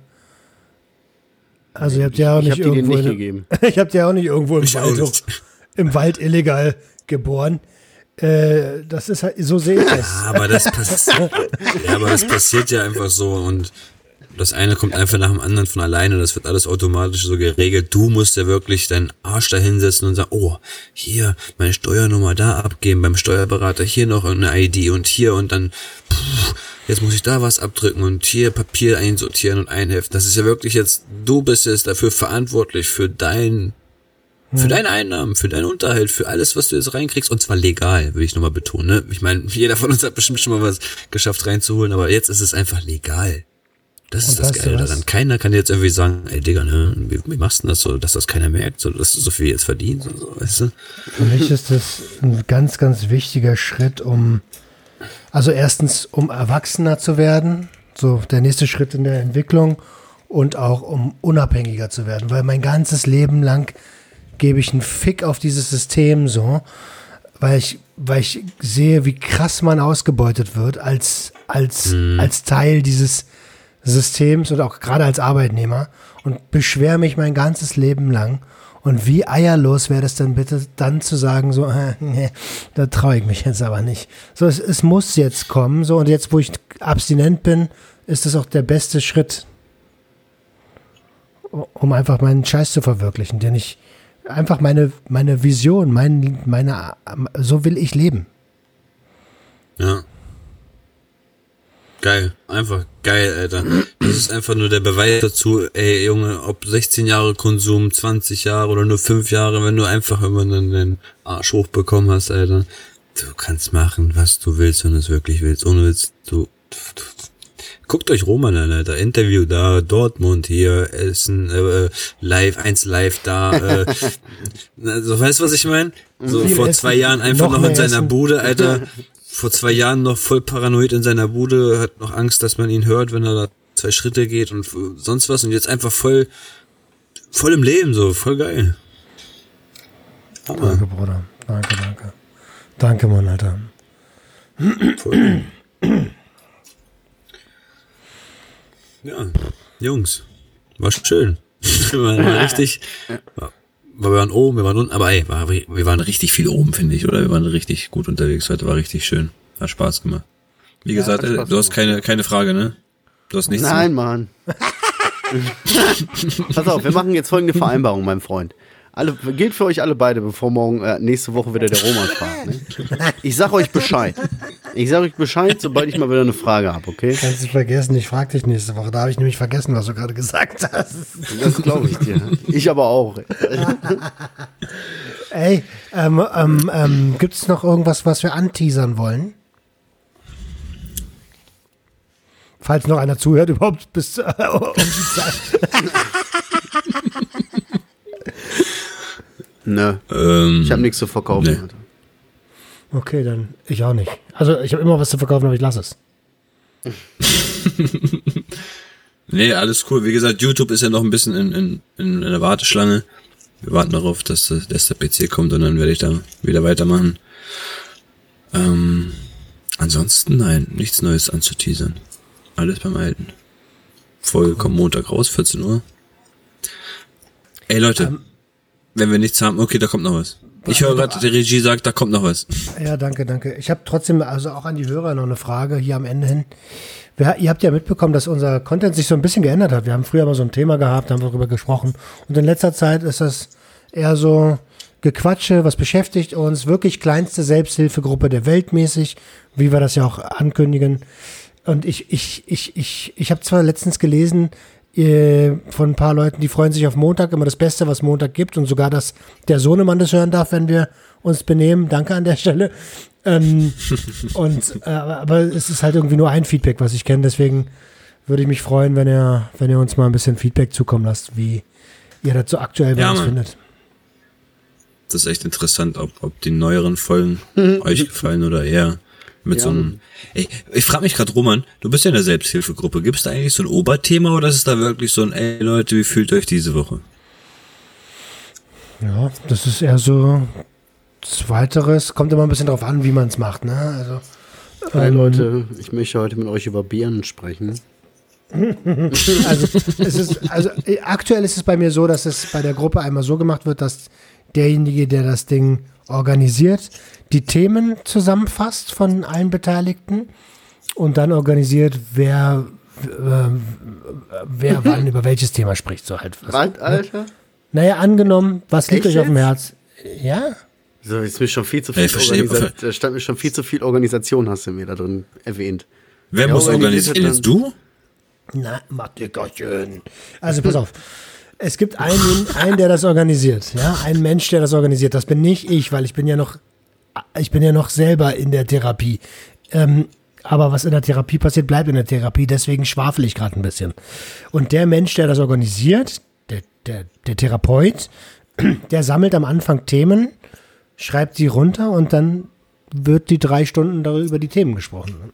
Also ihr habt ja auch ich nicht hab die denen irgendwo nicht in- gegeben. ich habt ja auch nicht irgendwo im Ich auch Wald, nicht. im Wald illegal geboren. Äh, das ist halt, so sehe ich das. Aber das passiert, ja, aber das passiert ja einfach so und das eine kommt einfach nach dem anderen von alleine, das wird alles automatisch so geregelt. Du musst ja wirklich deinen Arsch da hinsetzen und sagen, oh, hier meine Steuernummer da abgeben, beim Steuerberater hier noch eine ID und hier und dann, puh, jetzt muss ich da was abdrücken und hier Papier einsortieren und einheften. Das ist ja wirklich jetzt, du bist jetzt dafür verantwortlich für dein für deine Einnahmen, für deinen Unterhalt, für alles, was du jetzt reinkriegst. Und zwar legal, will ich nochmal betonen. Ne? Ich meine, jeder von uns hat bestimmt schon mal was geschafft reinzuholen, aber jetzt ist es einfach legal. Das ist Und das weißt du Geile daran. Keiner kann jetzt irgendwie sagen, ey Digga, ne, wie, wie machst du denn das so, dass das keiner merkt, so, dass du so viel jetzt verdienst und so, weißt du? Für mich ist das ein ganz, ganz wichtiger Schritt, um, also erstens, um erwachsener zu werden, so der nächste Schritt in der Entwicklung und auch um unabhängiger zu werden, weil mein ganzes Leben lang gebe ich einen Fick auf dieses System so, weil ich, weil ich sehe, wie krass man ausgebeutet wird als, als, als Teil dieses Systems und auch gerade als Arbeitnehmer und beschwere mich mein ganzes Leben lang. Und wie eierlos wäre das dann bitte, dann zu sagen, so, äh, nee, da traue ich mich jetzt aber nicht. So, es, es muss jetzt kommen, so, und jetzt, wo ich abstinent bin, ist das auch der beste Schritt, um einfach meinen Scheiß zu verwirklichen, den ich, einfach meine, meine Vision, mein, meine, so will ich leben. Ja. Geil, einfach geil, Alter. Das ist einfach nur der Beweis dazu, ey Junge, ob 16 Jahre Konsum, 20 Jahre oder nur 5 Jahre, wenn du einfach immer den Arsch hochbekommen hast, Alter. Du kannst machen, was du willst, wenn du es wirklich willst. Ohne willst du, du Guckt euch Roman an, Alter. Interview da, Dortmund hier, Essen, äh, live, eins live da. Äh, also, weißt du, was ich meine? So Viel vor Essen, zwei Jahren einfach noch noch, in seiner Essen. Bude, Alter. Vor zwei Jahren noch voll paranoid in seiner Bude, hat noch Angst, dass man ihn hört, wenn er da zwei Schritte geht und sonst was. Und jetzt einfach voll, voll im Leben, so, voll geil. Hammer. Danke, Bruder. Danke, danke. Danke, Mann, Alter. Voll. Ja, Jungs, war schön. Waren richtig, war, wir waren oben, wir waren unten, aber ey, war, wir waren richtig viel oben, finde ich, oder? Wir waren richtig gut unterwegs heute, war richtig schön. Hat Spaß gemacht. Wie gesagt, äh, Spaß du hast keine, keine Frage, ne? Du hast nichts. Nein, Mann. Pass auf, wir machen jetzt folgende Vereinbarung, mein Freund. Alle, gilt für euch alle beide, bevor morgen, äh, nächste Woche wieder der Roman fragt. Ne? Ich sag euch Bescheid. Ich sag euch Bescheid, sobald ich mal wieder eine Frage habe, okay? Kannst du vergessen, ich frage dich nächste Woche. Da habe ich nämlich vergessen, was du gerade gesagt hast. Das glaube ich dir. Ich aber auch. Ey, ähm, ähm, ähm, gibt es noch irgendwas, was wir anteasern wollen? Falls noch einer zuhört, überhaupt bis äh, um die Zeit. Nö, Ähm, ich habe nichts zu verkaufen. Nee. Okay, dann ich auch nicht. Also ich habe immer was zu verkaufen, aber ich lasse es. Nee, alles cool. Wie gesagt, YouTube ist ja noch ein bisschen in, in, in einer Warteschlange. Wir warten darauf, dass, das- dass der PC kommt und dann werde ich da wieder weitermachen. Ähm, ansonsten nein, nichts Neues anzuteasern. Alles beim Alten. Folge kommt Montag raus, 14 Uhr. Ey Leute, wenn wir nichts haben, okay, da kommt noch was. Ich höre gerade, die Regie sagt, da kommt noch was. Ja, danke, danke. Ich habe trotzdem also auch an die Hörer noch eine Frage hier am Ende hin. Wer, ihr habt ja mitbekommen, dass unser Content sich so ein bisschen geändert hat. Wir haben früher mal so ein Thema gehabt, haben darüber gesprochen. Und in letzter Zeit ist das eher so Gequatsche, was beschäftigt uns, wirklich kleinste Selbsthilfegruppe der Welt mäßig, wie wir das ja auch ankündigen. Und ich, ich, ich, ich, ich habe zwar letztens gelesen von ein paar Leuten, die freuen sich auf Montag, immer das Beste, was Montag gibt und sogar, dass der Sohnemann das hören darf, wenn wir uns benehmen. Danke an der Stelle. Ähm, und äh, aber es ist halt irgendwie nur ein Feedback, was ich kenne. Deswegen würde ich mich freuen, wenn ihr, wenn ihr uns mal ein bisschen Feedback zukommen lasst, wie ihr dazu aktuell bei Ja, uns Mann. findet. Das ist echt interessant, ob, ob die neueren Folgen euch gefallen oder eher mit Ja. so einem. Ey, ich frage mich gerade, Roman, du bist ja in der Selbsthilfegruppe. Gibt es da eigentlich so ein Oberthema oder ist es da wirklich so ein, ey Leute, wie fühlt ihr euch diese Woche? Ja, das ist eher so zweiteres. Kommt immer ein bisschen drauf an, wie man es macht. Ne? Also, Hi ähm, Leute, ich möchte heute mit euch über Birnen sprechen. Also, es ist, also äh, aktuell ist es bei mir so, dass es bei der Gruppe einmal so gemacht wird, dass derjenige, der das Ding organisiert, die Themen zusammenfasst von allen Beteiligten und dann organisiert, wer, äh, wer wann über welches Thema spricht. So halt. was. Was, Alter? Naja, angenommen, was liegt Echt euch auf dem jetzt? Herz? Ja? So, ist mir schon viel zu viel ich verstehe. Stand mir schon viel zu viel Organisation, hast du mir da drin erwähnt. Wer Ja, muss organisiert organisieren? Jetzt du? Na, Mattiggerchen. Also pass auf. Es gibt einen, einen, der das organisiert, ja, ein Mensch, der das organisiert. Das bin nicht ich, weil ich bin ja noch, ich bin ja noch selber in der Therapie. Ähm, aber was in der Therapie passiert, bleibt in der Therapie. Deswegen schwafel ich gerade ein bisschen. Und der Mensch, der das organisiert, der, der, der Therapeut, der sammelt am Anfang Themen, schreibt die runter und dann wird die drei Stunden darüber über die Themen gesprochen.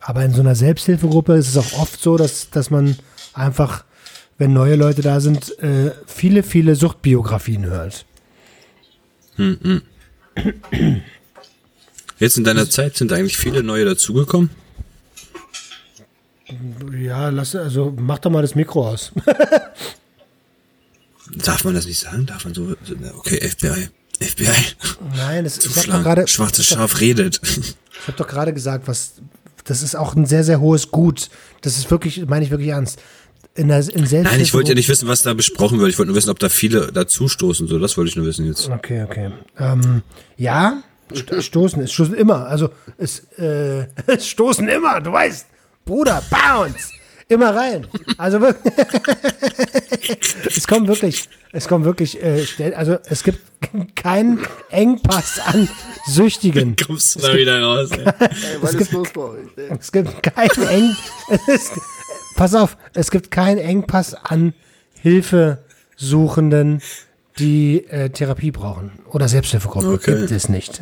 Aber in so einer Selbsthilfegruppe ist es auch oft so, dass, dass man einfach, wenn neue Leute da sind, äh, viele, viele Suchtbiografien hört. Jetzt in deiner Zeit sind eigentlich viele neue dazugekommen. Ja, lass, also mach doch mal das Mikro aus. Darf man das nicht sagen? Darf man so. Okay, FBI. FBI. Nein, das, habe Zuschlagen. gerade Schwarzes Schaf redet. ich hab doch gerade gesagt, was das ist auch ein sehr, sehr hohes Gut. Das ist wirklich, meine ich wirklich ernst. In der in Selbsthilfe Nein, ich wollte ja nicht wissen, was da besprochen wird. Ich wollte nur wissen, ob da viele dazustoßen. So, das wollte ich nur wissen jetzt. Okay, okay. Ähm, ja, st stoßen, es stoßen immer. Also es, äh, es stoßen immer, du weißt. Bruder, bounce! Immer rein. Also wirklich. es kommt wirklich, es kommt wirklich, äh, schnell, also es gibt keinen Engpass an Süchtigen. Kommst du da wieder raus? Ey? Was ist los bei euch? ey? Es gibt keinen Eng, es ist, pass auf, es gibt keinen Engpass an Hilfesuchenden, die äh, Therapie brauchen oder Selbsthilfegruppen. Okay. Gibt es nicht.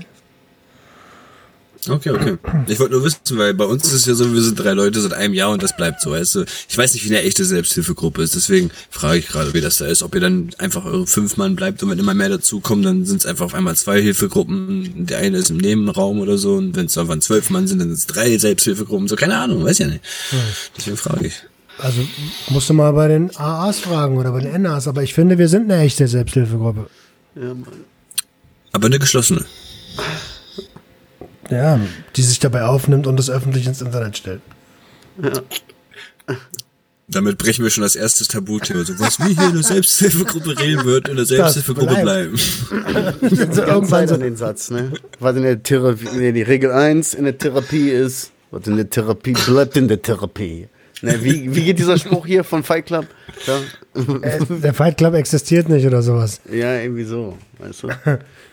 Okay, okay. Ich wollte nur wissen, weil bei uns ist es ja so, wir sind drei Leute seit einem Jahr und das bleibt so, weißt du. Ich weiß nicht, wie eine echte Selbsthilfegruppe ist, deswegen frage ich gerade, wie das da ist. Ob ihr dann einfach eure fünf Mann bleibt und wenn immer mehr dazukommen, dann sind es einfach auf einmal zwei Hilfegruppen. Der eine ist im Nebenraum oder so und wenn es irgendwann zwölf Mann sind, dann sind es drei Selbsthilfegruppen. So, keine Ahnung, weiß ja nicht. Deswegen frage ich. Also musst du mal bei den AAs fragen oder bei den NAs, aber ich finde, wir sind eine echte Selbsthilfegruppe. Ja, Mann. Aber eine geschlossene. Ja, die sich dabei aufnimmt und das öffentlich ins Internet stellt. Damit brechen wir schon das erste Tabuthema. So, was wir hier in der Selbsthilfegruppe reden wird, in der Selbsthilfegruppe bleiben. Ganz irgendwann Zeit so, an den Satz, ne? Was in der Therapie, nee, die Regel 1 in der Therapie ist, was in der Therapie bleibt in der Therapie. Ne, wie, wie geht dieser Spruch hier von Fight Club? Ja, äh, der Fight Club existiert nicht oder sowas. ja irgendwie so, weißt du?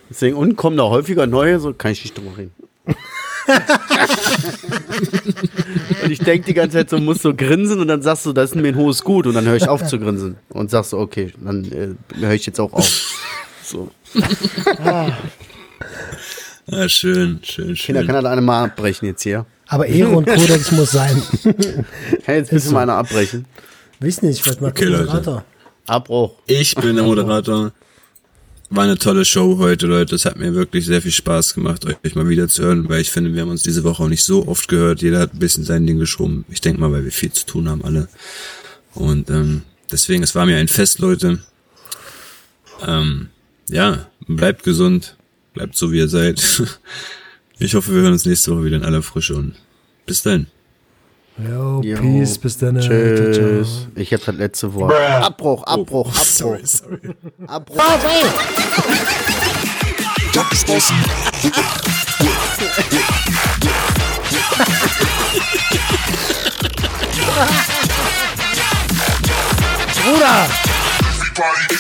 Deswegen, und kommen da häufiger neue, so kann ich nicht drüber reden. Und ich denke die ganze Zeit so, muss so grinsen und dann sagst du, das ist mir ein hohes Gut und dann höre ich auf zu grinsen und sagst so, okay, dann äh, höre ich jetzt auch auf. So. Ah, schön, schön, Kinder, schön. kann halt eine mal abbrechen jetzt hier. Aber Ehre und Kodex muss sein. Kann jetzt bitte mal einer abbrechen? Weiß nicht, vielleicht mal Okay, Leute. Moderator. Abbruch. Ich bin der Moderator. War eine tolle Show heute, Leute. Es hat mir wirklich sehr viel Spaß gemacht, euch mal wieder zu hören, weil ich finde, wir haben uns diese Woche auch nicht so oft gehört. Jeder hat ein bisschen sein Ding geschoben. Ich denke mal, weil wir viel zu tun haben alle. Und ähm, deswegen, es war mir ein Fest, Leute. Ähm, ja, bleibt gesund, bleibt so wie ihr seid. Ich hoffe, wir hören uns nächste Woche wieder in aller Frische und bis dann. Jo, Jo. Peace, bis dann. Tschüss. ciao. Ich hab das letzte Wort. Abbruch, Abbruch, Abbruch. Sorry, sorry. Abbruch. Bruder! Everybody,